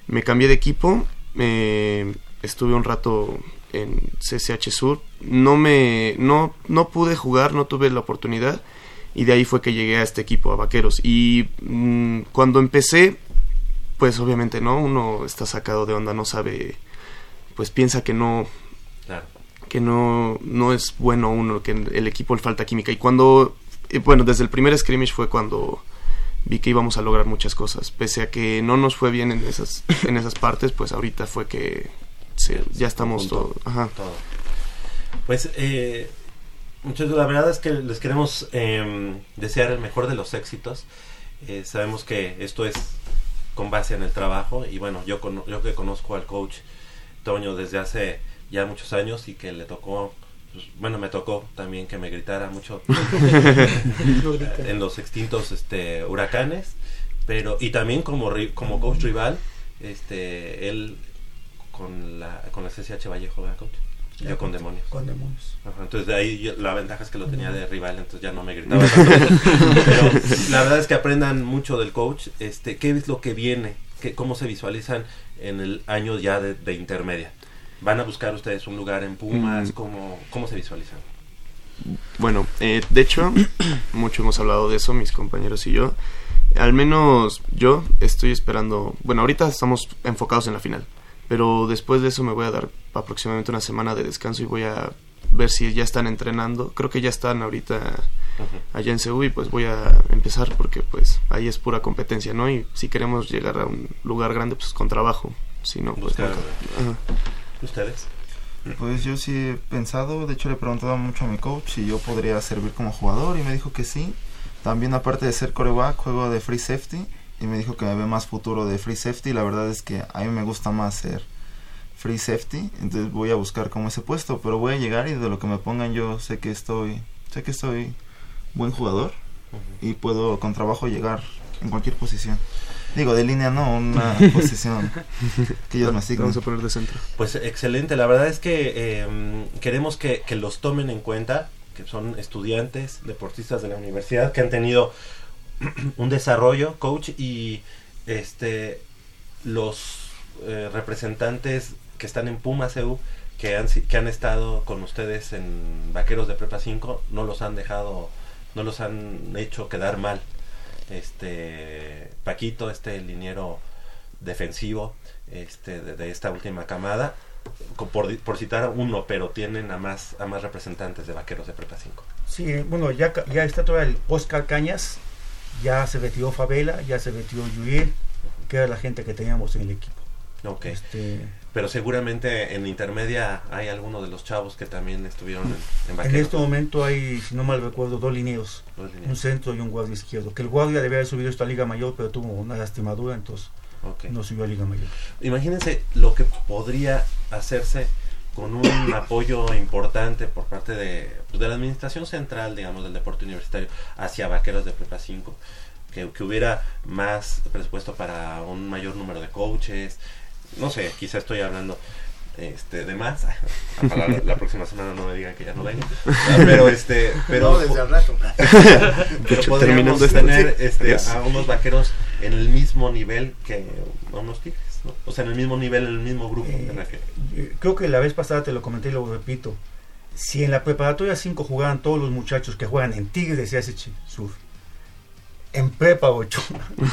Me cambié de equipo, eh, estuve un rato en CCH Sur, no me no no pude jugar, no tuve la oportunidad y de ahí fue que llegué a este equipo a Vaqueros y mm, cuando empecé pues obviamente no uno está sacado de onda, no sabe pues piensa que no Claro. que no, no es bueno uno, que el equipo le falta química. Y cuando, eh, bueno, desde el primer scrimmage fue cuando vi que íbamos a lograr muchas cosas. Pese a que no nos fue bien en esas, en esas partes, pues ahorita fue que ya estamos todo. Ajá. todo. Pues, eh, muchachos, la verdad es que les queremos eh, desear el mejor de los éxitos. Eh, sabemos que esto es con base en el trabajo y bueno, yo, cono- yo que conozco al coach Toño desde hace ya muchos años y que le tocó, pues, bueno, me tocó también que me gritara mucho en los extintos este, huracanes, pero y también como ri- como coach rival, este, él con la con la CCH Vallejo, ¿verdad, coach? Yo con demonios. Con demonios. Ajá, entonces de ahí yo- la ventaja es que lo tenía de rival, entonces ya no me gritaba tanto. Pero la verdad es que aprendan mucho del coach, este, qué es lo que viene, qué, cómo se visualizan en el año ya de, de intermedia. ¿Van a buscar ustedes un lugar en Pumas? Mm. ¿Cómo, ¿Cómo se visualizan? Bueno, eh, de hecho, mucho hemos hablado de eso, mis compañeros y yo. Al menos yo estoy esperando, bueno, ahorita estamos enfocados en la final, pero después de eso me voy a dar aproximadamente una semana de descanso y voy a ver si ya están entrenando. Creo que ya están ahorita allá en Seúl y pues voy a empezar porque pues ahí es pura competencia, ¿no? Y si queremos llegar a un lugar grande, pues con trabajo. Si no, pues Buscar- nunca. ¿Ustedes? Pues yo sí he pensado, de hecho le he preguntado mucho a mi coach si yo podría servir como jugador y me dijo que sí. También aparte de ser coreback, juego de free safety y me dijo que me ve más futuro de free safety. La verdad es que a mí me gusta más ser free safety, entonces voy a buscar como ese puesto, pero voy a llegar y de lo que me pongan yo sé que estoy, sé que estoy buen jugador y puedo con trabajo llegar en cualquier posición. Digo, de línea no, una posición que ellos me asignen. Vamos a poner de centro. Pues excelente, la verdad es que eh, queremos que, que los tomen en cuenta, que son estudiantes, deportistas de la universidad, que han tenido un desarrollo, coach, y este los eh, representantes que están en Pumas EU, que han, que han estado con ustedes en Vaqueros de Prepa 5, no los han dejado, no los han hecho quedar mal. Este Paquito, este liniero defensivo este, de, de esta última camada, por, por citar uno, pero tienen a más, a más representantes de Vaqueros de Prepa 5. Sí, bueno, ya, ya está todavía el Oscar Cañas, ya se metió Favela, ya se metió Yuil, que era la gente que teníamos en el equipo. Ok. Este, Pero seguramente en intermedia hay alguno de los chavos que también estuvieron en, en en este momento hay, si no mal recuerdo, dos lineos, Dos lineos. un centro y un guardia izquierdo. Que el guardia debía haber subido esta Liga Mayor, pero tuvo una lastimadura, entonces no subió a Liga Mayor. Imagínense lo que podría hacerse con un apoyo importante por parte de, pues, de la administración central, digamos, del deporte universitario hacia Vaqueros de Prepa 5. Que, que hubiera más presupuesto para un mayor número de coaches. No sé, quizá estoy hablando este, de más. Ojalá la, la próxima semana no me digan que ya no vengo. Pero este, pero No, desde al rato. pero hecho, podríamos terminando esto, tener sí. este, a unos vaqueros en el mismo nivel que a unos tigres, ¿no? O sea, en el mismo nivel, en el mismo grupo. en la que- Eh, Creo que la vez pasada te lo comenté y lo repito. Si en la preparatoria 5 jugaran todos los muchachos que juegan en Tigres de CSH Sur, en Prepa 8,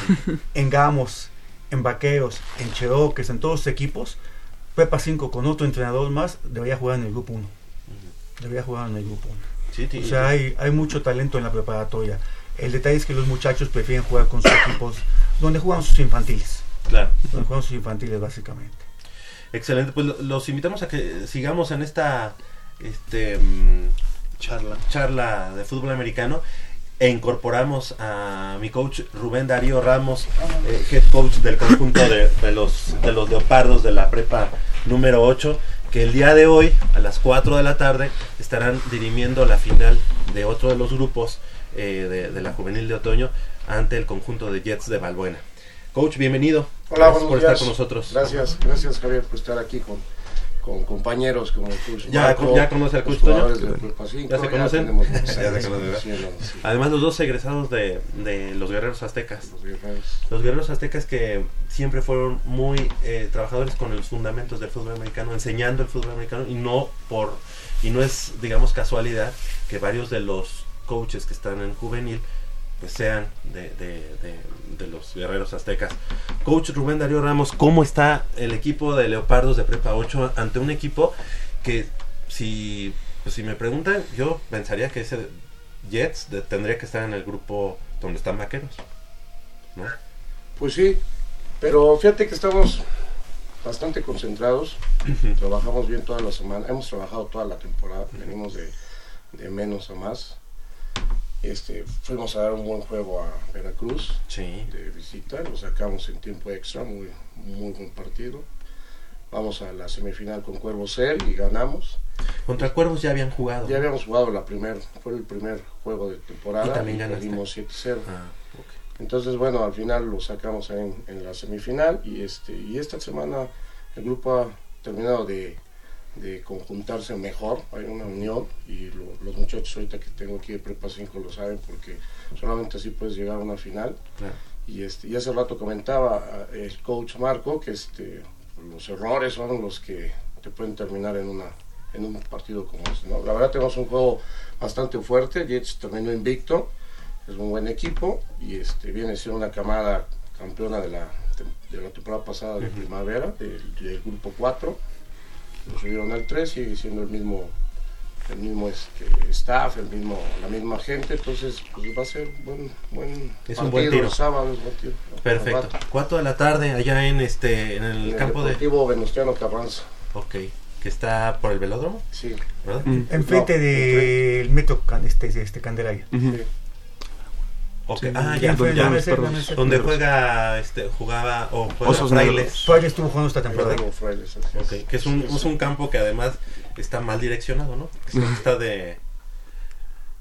en Gamos, en Vaqueros, en Cheroques, en todos los equipos, Prepa 5 con otro entrenador más debería jugar en el grupo 1. Debería jugar en el grupo 1. Sí, sí, O sea, hay, hay mucho talento en la preparatoria. El detalle es que los muchachos prefieren jugar con sus equipos donde juegan sus infantiles. Claro. Donde juegan sus infantiles, básicamente. Excelente, pues lo- los invitamos a que sigamos en esta este, mm, charla. charla de fútbol americano e incorporamos a mi coach Rubén Darío Ramos, eh, head coach del conjunto de, de los, de los leopardos de la prepa número 8, que el día de hoy a las 4 de la tarde estarán dirimiendo la final de otro de los grupos eh, de, de la juvenil de otoño ante el conjunto de Jets de Balbuena. Coach, bienvenido. Hola, Gracias buenos por días. estar con nosotros. Gracias, gracias Javier por estar aquí con, con compañeros como el Cruz. Ya, Marco, ya conoce al Cruz Toño. Ya se conocen. muchos Ya se. Además, los dos egresados de, de los guerreros aztecas. Los guerreros. Los guerreros aztecas que siempre fueron muy eh, trabajadores con los fundamentos del fútbol americano, enseñando el fútbol americano y no por y no es digamos casualidad que varios de los coaches que están en juvenil pues sean de, de- de- de los guerreros aztecas. Coach Rubén Darío Ramos, ¿cómo está el equipo de Leopardos de Prepa 8 ante un equipo que si, pues, si me preguntan, yo pensaría que ese Jets tendría que estar en el grupo donde están vaqueros? ¿no? Pues sí, pero fíjate que estamos bastante concentrados, trabajamos bien toda la semana, hemos trabajado toda la temporada, venimos de, de menos a más. Este, fuimos a dar un buen juego a Veracruz de visita, lo sacamos en tiempo extra, muy, muy buen partido. Vamos a la semifinal con Cuervo Cel y ganamos. Contra Cuervos ya habían jugado. Ya habíamos jugado la primer, fue el primer juego de temporada Y también ganaste. perdimos 7-0. Ah, Entonces, bueno, al final lo sacamos en, en la semifinal y este y esta semana el grupo ha terminado de, de conjuntarse mejor, hay una unión y lo- los muchachos ahorita que tengo aquí de Prepa 5 lo saben porque solamente así puedes llegar a una final. Claro. Y, este, y hace rato comentaba ah, el coach Marco que este, los errores son los que te pueden terminar en una en un partido como este. ¿no? La verdad tenemos un juego bastante fuerte, Jets terminó invicto, es un buen equipo y este, viene ser una camada campeona de la, de la temporada pasada de primavera, del, del grupo 4, lo subieron al 3, sigue siendo el mismo el mismo este, staff, el mismo, la misma gente, entonces pues va a ser buen, buen Es partido un buen tiro. el sábado, es buen tiro. Perfecto. Al rato. 4 de la tarde allá en este en el En el campo de Deportivo Venustiano Carranza. Ok, que está por el velódromo. Sí. ¿Verdad? Enfrente No, del metro can- este, este Candelaria. Sí, ah, sí, ya, fue- ya. Donde juega este jugaba o juega Osos Frailes. Estuvo jugando esta temporada. Que es un, es un campo que además está mal direccionado, ¿no? Que está de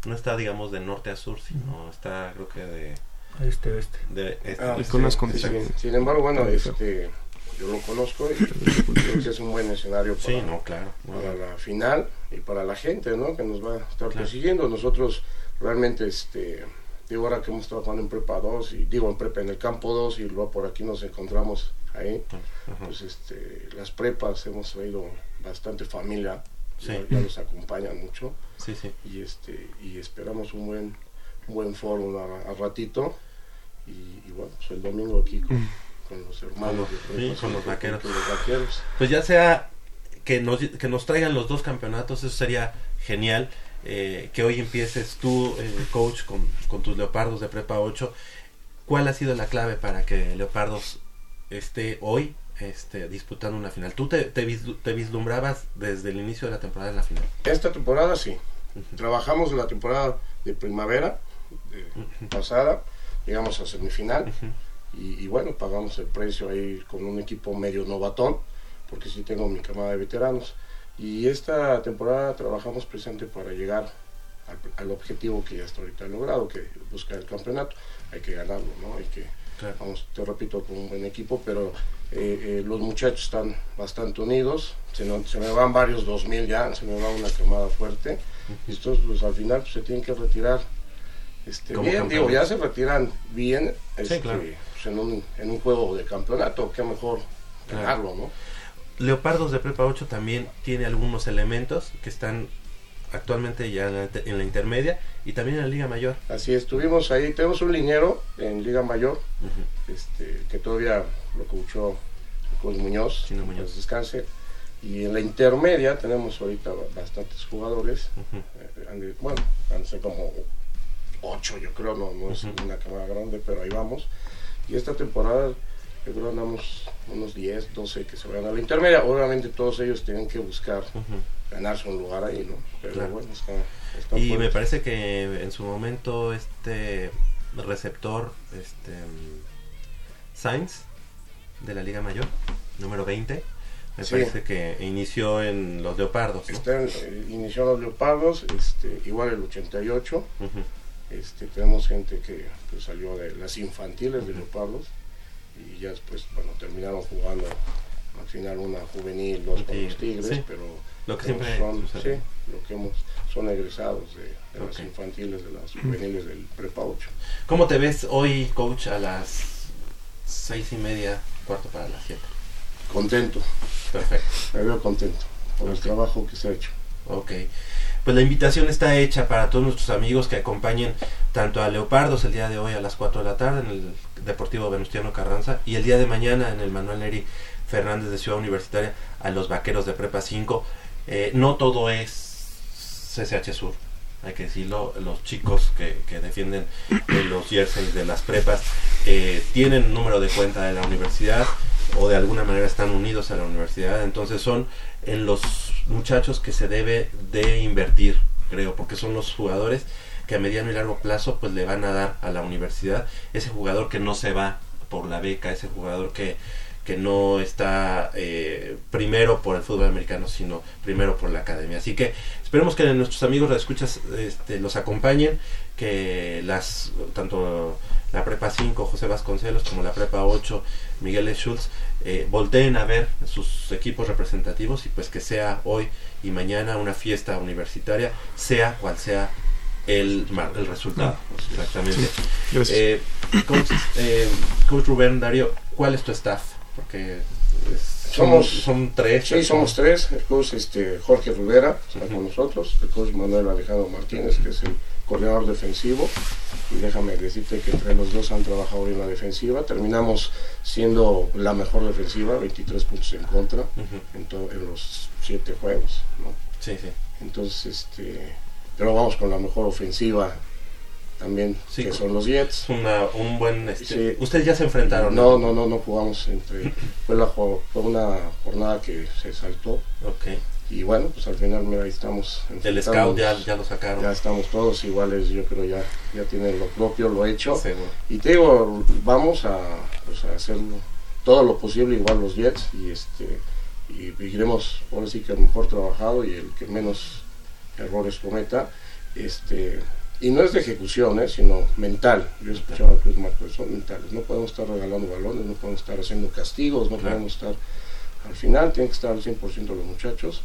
no está digamos de norte a sur, sino está creo que de Este, oeste. de este, Ah, de- sí, sí. Sin embargo, bueno, este, yo lo conozco y creo que es un buen escenario para, Sí, no, claro. para la final y para la gente, ¿no? Que nos va a estar Claro. persiguiendo. Nosotros realmente, este, digo, ahora que hemos jugando en Prepa 2 y digo en Prepa en el campo 2 y luego por aquí nos encontramos ahí, pues este, las prepas hemos traído bastante familia, Sí. ya, ya nos acompañan mucho Sí, sí. y este y esperamos un buen un buen foro a, a ratito y, y bueno pues el domingo aquí con, Mm. con los hermanos de Prepa con los vaqueros. los vaqueros Pues ya sea que nos, que nos traigan los dos campeonatos, eso sería genial. Eh, que hoy empieces tú, eh, coach, con, con tus leopardos de Prepa 8. ¿Cuál ha sido la clave para que Leopardos esté hoy este, disputando una final? ¿Tú te, te, vislu- te vislumbrabas desde el inicio de la temporada en la final? esta temporada sí trabajamos la temporada de primavera de- pasada llegamos a semifinal y, y bueno pagamos el precio ahí con un equipo medio novatón porque sí tengo mi camada de veteranos Y esta temporada trabajamos presente para llegar al, al objetivo que ya hasta ahorita he logrado, que es buscar el campeonato. Hay que ganarlo, ¿no? Hay que, vamos, te repito, con un buen equipo, pero eh, eh, los muchachos están bastante unidos. Se, no- se me van varios 2000 ya, se me va una quemada fuerte. Y estos, pues al final, pues, se tienen que retirar este, bien. Digo, ya se retiran bien este, claro. pues, en, un, en un juego de campeonato. Qué mejor ganarlo, ¿no? Leopardos de Prepa 8 también tiene algunos elementos que están actualmente ya en la, en la intermedia y también en la Liga Mayor. Así estuvimos ahí. Tenemos un liniero en Liga Mayor este, que todavía lo coachó coach Muñoz, Chino Muñoz. descanse. Y en la intermedia tenemos ahorita ba- bastantes jugadores. Eh, bueno, han ser como ocho, yo creo, no, no es una cámara grande, pero ahí vamos. Y esta temporada, yo creo andamos unos 10, 12 que se vayan a la intermedia. Obviamente todos ellos tienen que buscar ganarse un lugar ahí, ¿no? Pero Claro. bueno, está, está Y fuerte. me parece que en su momento este receptor, este Sainz de la Liga Mayor, número 20, me Sí. parece que inició en los Leopardos. ¿no? Está en- eh, inició los Leopardos, este, igual el 88. Ujú. este, tenemos gente que pues, salió de las infantiles de Leopardos y ya después, bueno, terminaron jugando al final una juvenil, dos con los Tigres, sí. pero Lo que siempre son, sí, lo que hemos, son egresados de, de las infantiles, de las juveniles del Prepa 8. ¿Cómo te ves hoy, coach, a las seis y media, cuarto para las siete? Contento. Perfecto. Me veo contento por el trabajo que se ha hecho. Ok. Pues la invitación está hecha para todos nuestros amigos que acompañen tanto a Leopardos el día de hoy a las 4 de la tarde en el Deportivo Venustiano Carranza y el día de mañana en el Manuel Neri Fernández de Ciudad Universitaria a los Vaqueros de Prepa 5. Eh, no todo es CCH Sur, hay que decirlo, los chicos que, que defienden los jerseys de las prepas eh, tienen número de cuenta de la universidad o de alguna manera están unidos a la universidad, entonces son en los muchachos que se debe de invertir, creo, porque son los jugadores que a mediano y largo plazo pues le van a dar a la universidad ese jugador que no se va por la beca, ese jugador que, que no está eh, primero por el fútbol americano, sino primero por la academia. Así que esperemos que nuestros amigos de escuchas este, los acompañen, que las tanto la prepa 5 José Vasconcelos como la prepa 8 Miguel Schultz eh, volteen a ver sus equipos representativos y pues que sea hoy y mañana una fiesta universitaria, sea cual sea el, mar- el resultado. Exactamente. Sí. Eh, coach, eh, coach Rubén Darío, ¿cuál es tu staff? Porque es- Somos, son tres. Sí, somos tres. El coach este, Jorge Rivera está con nosotros. El coach Manuel Alejandro Martínez, que es el coordinador defensivo. Y déjame decirte que entre los dos han trabajado bien la defensiva. Terminamos siendo la mejor defensiva, 23 puntos en contra en, to- en los siete juegos. ¿no? Sí, sí. Entonces, este, pero vamos con la mejor ofensiva también, Sí, que son los Jets. Una, un buen. Este, Sí. Ustedes ya se enfrentaron. No, no, no, no jugamos entre. Fue, la, fue una jornada que se saltó. Ok. Y bueno, pues al final, mira, ahí estamos. El enfrentándonos. scout ya, ya lo sacaron. Ya estamos todos iguales, yo creo ya, ya tienen lo propio, lo hecho. Y te digo, vamos a, pues, a hacer todo lo posible, igual los Jets, y este y iremos, ahora sí que el mejor trabajado y el que menos errores cometa. Este, y no es de ejecución, ¿eh? sino mental. Yo escuchaba a Cruz Marco, son mentales. No podemos estar regalando balones, no podemos estar haciendo castigos, no Claro. podemos estar al final, tienen que estar al 100% los muchachos.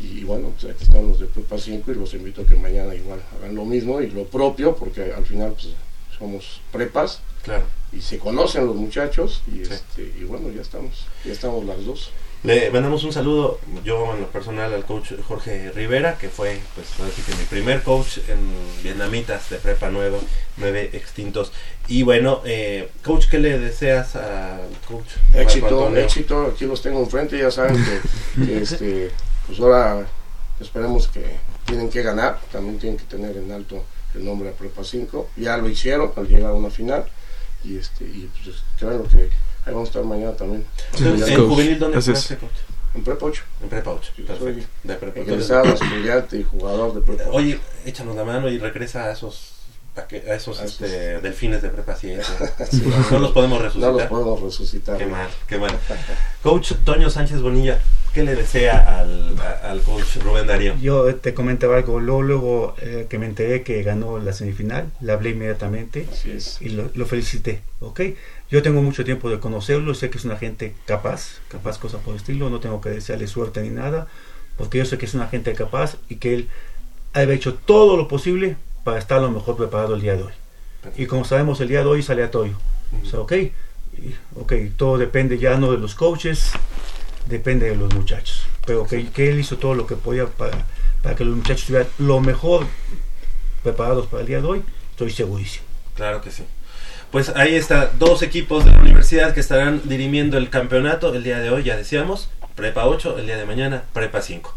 Y bueno, pues aquí están los de Prepa 5 y los invito a que mañana igual hagan lo mismo y lo propio, porque al final pues, somos prepas Claro. y se conocen los muchachos y, este, y bueno, ya estamos, ya estamos las dos. Le mandamos un saludo, yo en lo personal, al coach Jorge Rivera, que fue, pues, ahora sí que mi primer coach en Vietnamitas de Prepa 9, 9 extintos. Y bueno, eh, coach, ¿qué le deseas al coach? Éxito, éxito, aquí los tengo enfrente, ya saben que, que, este, pues ahora esperemos que tienen que ganar, también tienen que tener en alto el nombre de Prepa 5, ya lo hicieron al llegar a una final y este y pues claro que ahí vamos a estar mañana también. Entonces, ¿En juvenil dónde jugaste? En Prepa 8. En Prepa 8, Soy perfecto. De prepa. egresado, estudiante y jugador de Prepa 8. Oye, échanos la mano y regresa a esos a, que- a esos este, delfines de prepa siete. Sí. no los podemos resucitar. No los podemos resucitar. Qué mal, qué mal. Coach Toño Sánchez Bonilla, ¿qué le desea al, a- al coach Rubén Darío? Yo te comentaba algo, luego, luego eh, que me enteré que ganó la semifinal, le hablé inmediatamente y lo, lo felicité, ¿ok? Yo tengo mucho tiempo de conocerlo, sé que es una gente capaz, capaz cosa por el estilo, no tengo que desearle suerte ni nada, porque yo sé que es una gente capaz y que él ha hecho todo lo posible para estar lo mejor preparado el día de hoy. Y como sabemos, el día de hoy sale a Toyo, o sea, ¿ok? Y, ok, todo depende ya no de los coaches, depende de los muchachos. Pero que, que él hizo todo lo que podía para, para que los muchachos estuvieran lo mejor preparados para el día de hoy, estoy segurísimo. Claro que sí. Pues ahí está, dos equipos de la universidad que estarán dirimiendo el campeonato el día de hoy, ya decíamos, Prepa 8, el día de mañana, Prepa 5.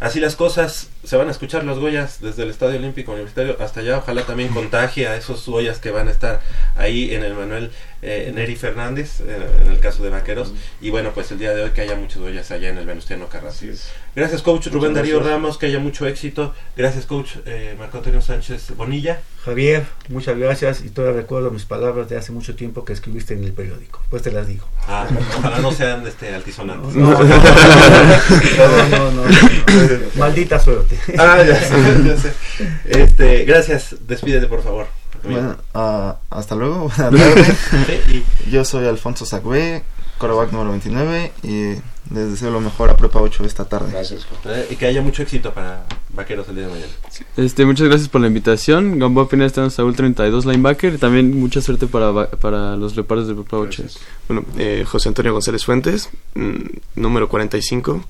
Así las cosas, se van a escuchar los Goyas desde el Estadio Olímpico Universitario hasta allá, ojalá también contagie a esos Goyas que van a estar ahí en el Manuel eh, Neri Fernández, eh, en el caso de Vaqueros, y bueno, pues el día de hoy que haya muchos Goyas allá en el Venustiano Carranza. Gracias coach Muchas Rubén Darío. Ramos, que haya mucho éxito, gracias coach eh, Marco Antonio Sánchez Bonilla. Javier, muchas gracias y todavía recuerdo mis palabras de hace mucho tiempo que escribiste en el periódico. Pues te las digo. Ah, ojalá no sean este, altisonantes. No, no, no, no, no, no, no. Maldita suerte. Ah, ya sé, ya sé. Este, gracias, despídete por favor. Bueno, ah, hasta luego, buenas tardes. Yo soy Alfonso Sacbé, coreback número 29 y les deseo lo mejor a Prepa 8 esta tarde. Gracias. Y que haya mucho éxito para Vaqueros el día de mañana. Este, muchas gracias por la invitación. Gamboa Pina está en Saúl 32 linebacker. También mucha suerte para, va- para los reparos de Prepa 8. Bueno, eh, José Antonio González Fuentes, mm, número 45.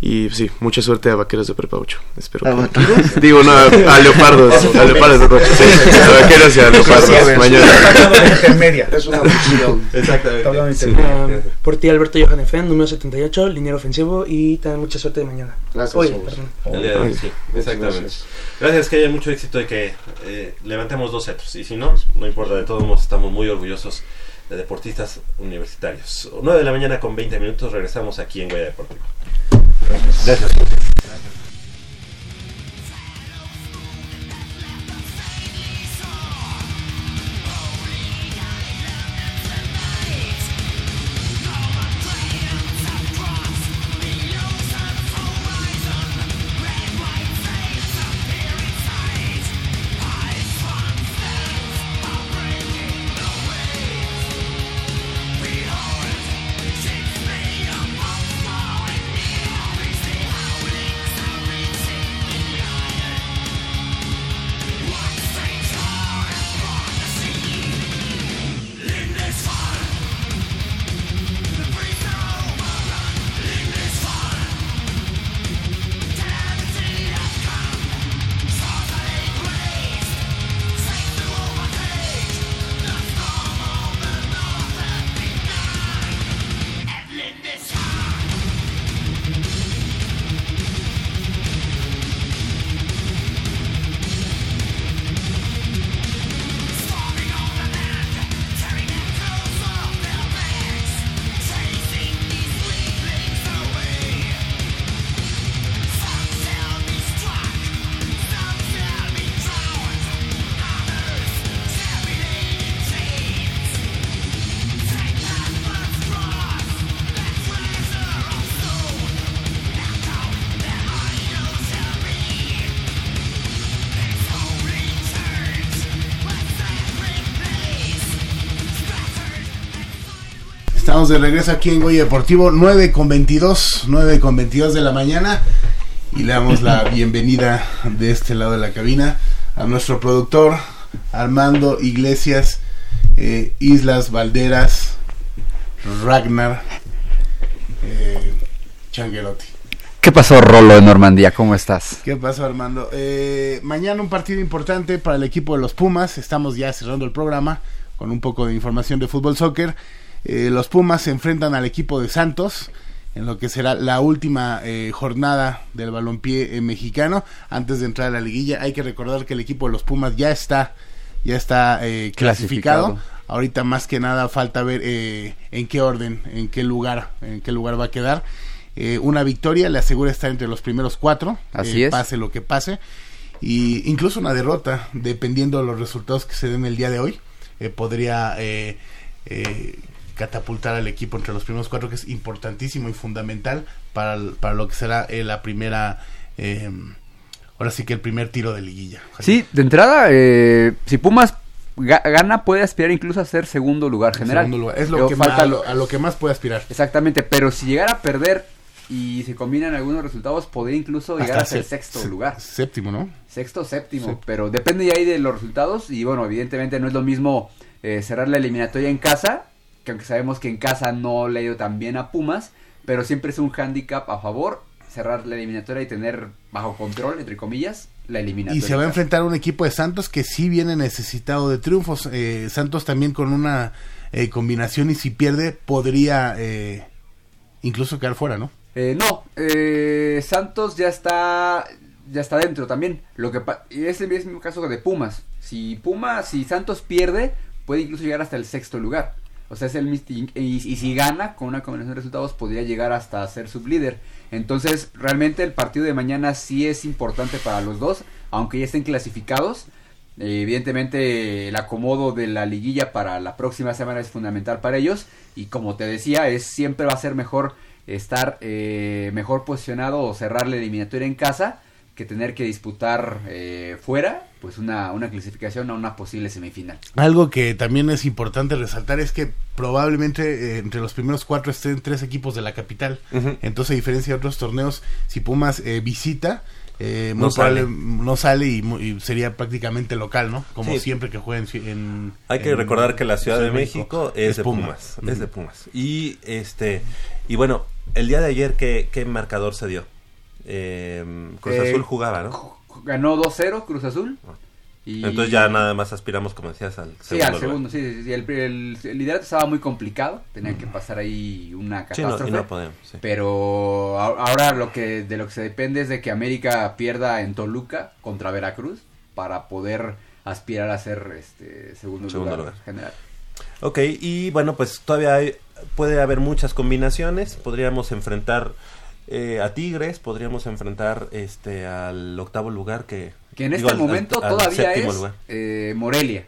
Y sí, mucha suerte a Vaqueros de Prepa 8. Espero ¿A que- Vaqueros? Digo, no, a, a Leopardos. a Leopardos de Prepa 8. Sí, a Vaqueros y a Leopardos. Mañana. intermedia. Es una fusión. Exactamente. Sí. Ah, por ti, Alberto Johan Efen, número 78, liniero ofensivo. Y también mucha suerte de mañana. Gracias, Oye, perdón. El día de hoy, sí, exactamente. gracias. Gracias, que haya mucho éxito y que eh, levantemos dos cetros. Y si no, no importa, de todos modos estamos muy orgullosos de deportistas universitarios. 9 de la mañana con 20 minutos, regresamos aquí en Goya Deportivo. Gracias. Estamos de regreso aquí en Goya Deportivo, 9 con 22, 9 con 22 de la mañana. Y le damos la bienvenida de este lado de la cabina a nuestro productor Armando Iglesias, eh, Islas Valderas, Ragnar, eh, Changuerotti. ¿Qué pasó, Rolo de Normandía? ¿Cómo estás? ¿Qué pasó, Armando? Eh, mañana un partido importante para el equipo de los Pumas. Estamos ya cerrando el programa con un poco de información de fútbol soccer. Eh, los Pumas se enfrentan al equipo de Santos en lo que será la última eh, jornada del balompié eh, mexicano antes de entrar a la liguilla. Hay que recordar que el equipo de los Pumas ya está ya está eh, clasificado. Clasificado. Ahorita más que nada falta ver eh, en qué orden, en qué lugar, en qué lugar va a quedar. Eh, una victoria le asegura estar entre los primeros cuatro, Así es. pase lo que pase. y incluso una derrota, dependiendo de los resultados que se den el día de hoy, podría eh, eh, catapultar al equipo entre los primeros cuatro, que es importantísimo y fundamental para, para lo que será eh, la primera, eh, ahora sí que el primer tiro de liguilla. Sí, de entrada, eh, si Pumas ga- gana, puede aspirar incluso a ser segundo lugar general. Segundo lugar. Es lo que falta más, a, lo, a lo que más puede aspirar. Exactamente, pero si llegara a perder y se combinan algunos resultados, podría incluso llegar a ser sexto lugar. Séptimo, ¿no? Sexto, séptimo, pero depende ya ahí de los resultados y bueno, evidentemente no es lo mismo eh, cerrar la eliminatoria en casa, que aunque sabemos que en casa no le ha ido tan bien a Pumas, pero siempre es un hándicap a favor cerrar la eliminatoria y tener bajo control, entre comillas, la eliminatoria. Y se va a enfrentar a un equipo de Santos que sí viene necesitado de triunfos. Eh, Santos también con una eh, combinación y si pierde podría eh, incluso quedar fuera, ¿no? Eh, no, eh, Santos ya está ya está dentro también. Lo que es el mismo caso de Pumas. Si Pumas, si Santos pierde, puede incluso llegar hasta el sexto lugar. O sea, es el y- y si gana con una combinación de resultados podría llegar hasta ser sublíder. Entonces, realmente el partido de mañana sí es importante para los dos, aunque ya estén clasificados. Eh, evidentemente el acomodo de la liguilla para la próxima semana es fundamental para ellos y como te decía es siempre va a ser mejor estar eh, mejor posicionado o cerrar la eliminatoria en casa que tener que disputar eh, fuera pues una, una clasificación a una posible semifinal. Algo que también es importante resaltar es que probablemente eh, entre los primeros cuatro estén tres equipos de la capital. Entonces, a diferencia de otros torneos, si Pumas eh, visita, eh, No sale. probable- no sale y, sería prácticamente local, ¿no? Como Sí. siempre que jueguen en, en- Hay que en- recordar que la Ciudad de México es de Pumas, es de. Pumas. Y este y bueno, el día de ayer qué, qué marcador se dio. Eh, Cruz Eh, Azul jugaba, ¿no? Ganó 2-0 Cruz Azul. Y... Entonces ya nada más aspiramos, como decías, al Sí, segundo. al lugar. segundo, sí, sí, sí. El, el- el liderato estaba muy complicado, tenía que pasar ahí una Sí, no, y catástrofe. no podemos, sí. Pero ahora lo que de lo que se depende es de que América pierda en Toluca contra Veracruz para poder aspirar a ser este segundo, Segundo lugar, lugar. general. Ok, y bueno, pues todavía hay- puede haber muchas combinaciones. Podríamos enfrentar eh, a Tigres, podríamos enfrentar este al octavo lugar que... Que en digo, este al- al- momento al todavía séptimo es lugar. eh, Morelia.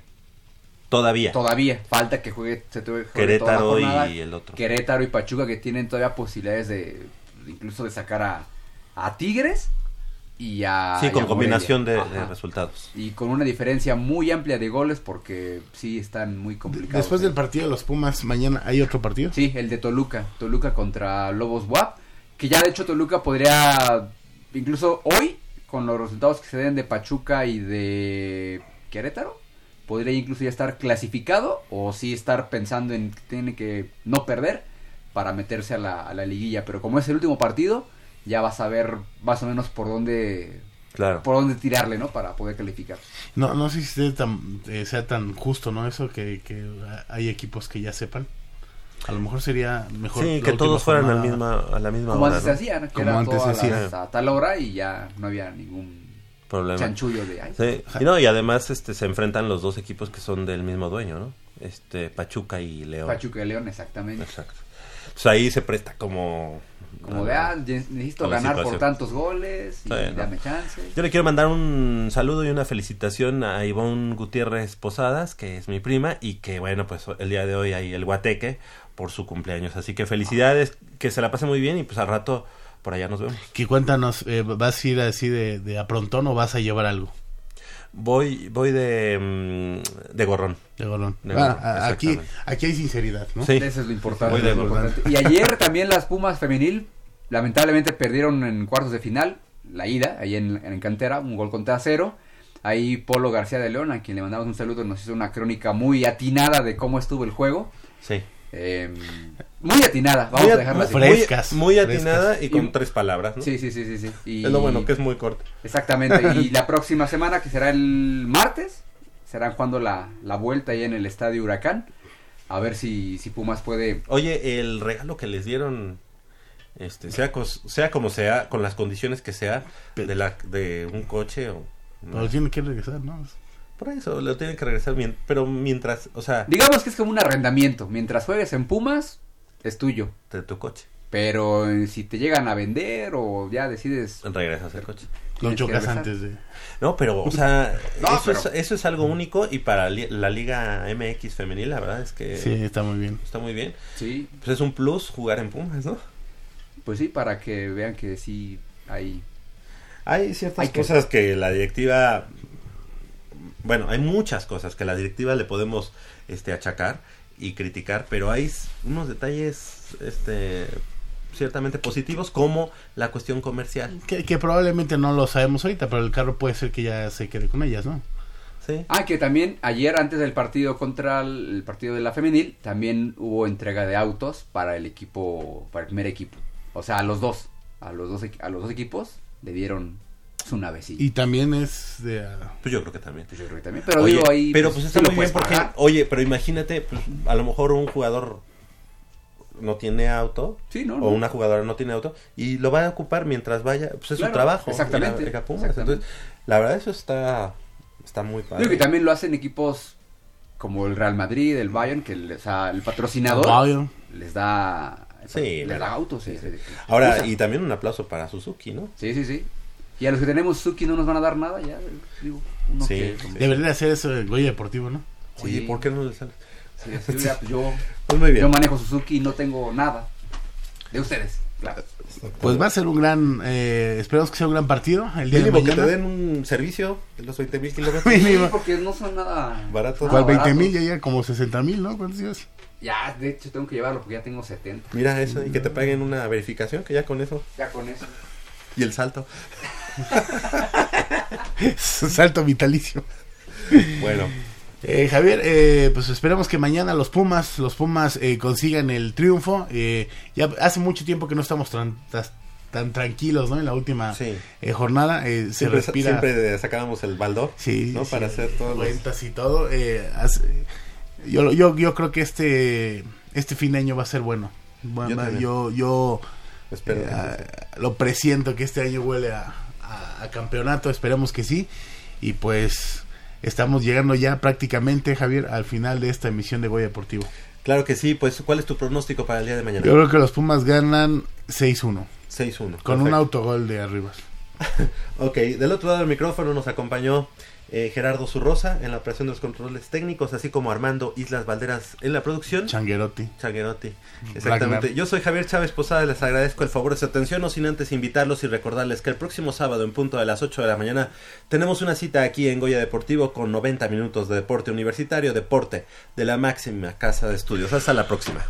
Todavía. Todavía. Falta que juegue, se juegue toda la Querétaro jornada. y el otro. Querétaro y Pachuca que tienen todavía posibilidades de incluso de sacar a, a Tigres y a Sí, con a combinación de, resultados. Y con una diferencia muy amplia de goles porque sí están muy complicados. Después del partido de los Pumas, mañana hay otro partido. Sí, el de Toluca. Toluca contra Lobos WAP. Que ya de hecho Toluca podría, incluso hoy, con los resultados que se den de Pachuca y de Querétaro, podría incluso ya estar clasificado o sí estar pensando en que tiene que no perder para meterse a la, a la liguilla. Pero como es el último partido, ya vas a ver más o menos por dónde, Claro. por dónde tirarle, ¿no? Para poder calificar. No, no sé si esté tan, eh, sea tan justo, ¿no? Eso que, que hay equipos que ya sepan. A lo mejor sería mejor. Sí, la que todos fueran al jornada. misma, a la misma Como hora. antes se ¿no? hacía, ¿no? Que Como era antes todas se hacía. las- a tal hora y ya no había ningún Problema. chanchullo de ahí. Sí, y no, y además este se enfrentan los dos equipos que son del mismo dueño, ¿no? Este Pachuca y León. Pachuca y León, exactamente. Exacto. Pues ahí se presta como Como de, ah, necesito a la ganar por tantos goles y Sí, ¿no? dame chance. Yo le quiero mandar un saludo y una felicitación a Ivonne Gutiérrez Posadas, que es mi prima, y que bueno, pues el día de hoy hay el guateque por su cumpleaños. Así que felicidades, que se la pase muy bien y pues al rato por allá nos vemos. Que cuéntanos, eh, ¿vas a ir así de, de a prontón o vas a llevar algo? Voy, voy de, mm, de gorrón. De gorrón. De Ah, gorrón, ah, aquí, aquí hay sinceridad, ¿no? Sí. Eso es lo importante. Voy de lo importante. Y ayer también las Pumas femenil, lamentablemente perdieron en cuartos de final, la ida, ahí en, en Cantera, un gol contra cero. Ahí Polo García de León, a quien le mandamos un saludo, nos hizo una crónica muy atinada de cómo estuvo el juego. Sí. Eh, muy atinada, vamos Muy a dejarla así. muy- Frescas, Muy atinada frescas. y con tres palabras, ¿no? Sí, sí, sí, sí, sí. Y- Es lo bueno, que es muy corto. Exactamente. Y la próxima semana, que será el martes, serán jugando la, la vuelta ahí en el Estadio Huracán. A ver si, si Pumas puede... Oye, el regalo que les dieron, este, sea, cos- sea como sea, con las condiciones que sea, de, la, de un coche o... Pero tiene que regresar, ¿no? Por eso, lo tienen que regresar, mien- pero mientras, o sea, Digamos que es como un arrendamiento. Mientras juegues en Pumas, es tuyo. de tu coche. Pero eh, si te llegan a vender o ya decides... Regresas al coche. Lo chocas antes de... No, pero, o sea, No, eso, pero- Es, eso es algo único y para li- la Liga MX femenil, la verdad es que Sí, está muy bien. está muy bien. Sí, Pues es un plus jugar en Pumas, ¿no? pues sí, para que vean que sí hay... Hay ciertas Hay que- cosas que la directiva, bueno, hay muchas cosas que la directiva le podemos este achacar y criticar, pero hay unos detalles este ciertamente positivos como la cuestión comercial. Que, que probablemente no lo sabemos ahorita, pero el carro puede ser que ya se quede con ellas, ¿no? Sí. Ah, que también ayer antes del partido contra el, el partido de la femenil, también hubo entrega de autos para el equipo, para el primer equipo. O sea, a los dos, a los dos, equi- a los dos equipos le dieron su navecilla. Y también es de... ah, Pues yo creo que también. Yo creo que también, pero Oye, digo ahí... pero pues está sí lo muy bien porque, pagar. oye, pero imagínate, pues, a lo mejor un jugador no tiene auto Sí, no, o no. una jugadora no tiene auto y lo va a ocupar mientras vaya, pues es Claro, su trabajo. exactamente, ir a- ir a Pumas. exactamente. Entonces, la verdad eso está está muy padre. Digo que también lo hacen equipos como el Real Madrid, el Bayern, que le- o sea, el patrocinador Bayern. les da... Sí, les da autos. sí, sí, sí. Ahora, Usa. y también un aplauso para Suzuki, ¿no? Sí, sí, sí. Y a los que tenemos Suki no nos van a dar nada, ya, digo, uno Sí, que... hacer eso el Goya Deportivo, ¿no? Oye, Sí. ¿por qué no le sale? Sí, así, pues yo, Pues muy bien. yo manejo Suzuki y no tengo nada de ustedes, claro. Pues va a ser un gran... Eh, esperamos que sea un gran partido el día Mínimo de que te den un servicio de los 20 mil kilómetros. Sí, porque no son nada... Barato. nada ¿Cuál 20 baratos. mil? Ya llega como 60 mil, ¿no? ¿Cuántos días? Ya, de hecho tengo que llevarlo porque ya tengo 70. Mira eso, y que te paguen una verificación, que ya con eso. Ya con eso. Y el salto. Salto vitalicio. Bueno, Eh, Javier, eh, pues esperamos que mañana los Pumas, los Pumas eh, consigan el triunfo. Eh, ya hace mucho tiempo que no estamos tan, tan tranquilos, ¿no? En la última Sí. eh, jornada eh, se siempre, respira siempre sacábamos el baldor, sí, ¿no? sí, Para hacer los... cuentas y todo. hace- yo, yo, yo creo que este este fin de año va a ser bueno. Bueno, Yo yo yo Espero. lo presiento que este año huele a, a- a campeonato, esperemos que sí. Y pues estamos llegando ya prácticamente, Javier, al final de esta emisión de Goya Deportivo. Claro que sí, pues ¿cuál es tu pronóstico para el día de mañana? Yo creo que los Pumas ganan 6-1, 6-1. con perfecto. un autogol de Arribas. Ok, del otro lado del micrófono nos acompañó eh, Gerardo Zurrosa en la operación de los controles técnicos, así como Armando Islas Valderas en la producción. Changuerotti. Changuerotti, exactamente. Ragnar. Yo soy Javier Chávez Posada, les agradezco el favor de su atención, no sin antes invitarlos y recordarles que el próximo sábado en punto de las 8 de la mañana tenemos una cita aquí en Goya Deportivo con 90 minutos de deporte universitario, deporte de la máxima casa de estudios. Hasta la próxima.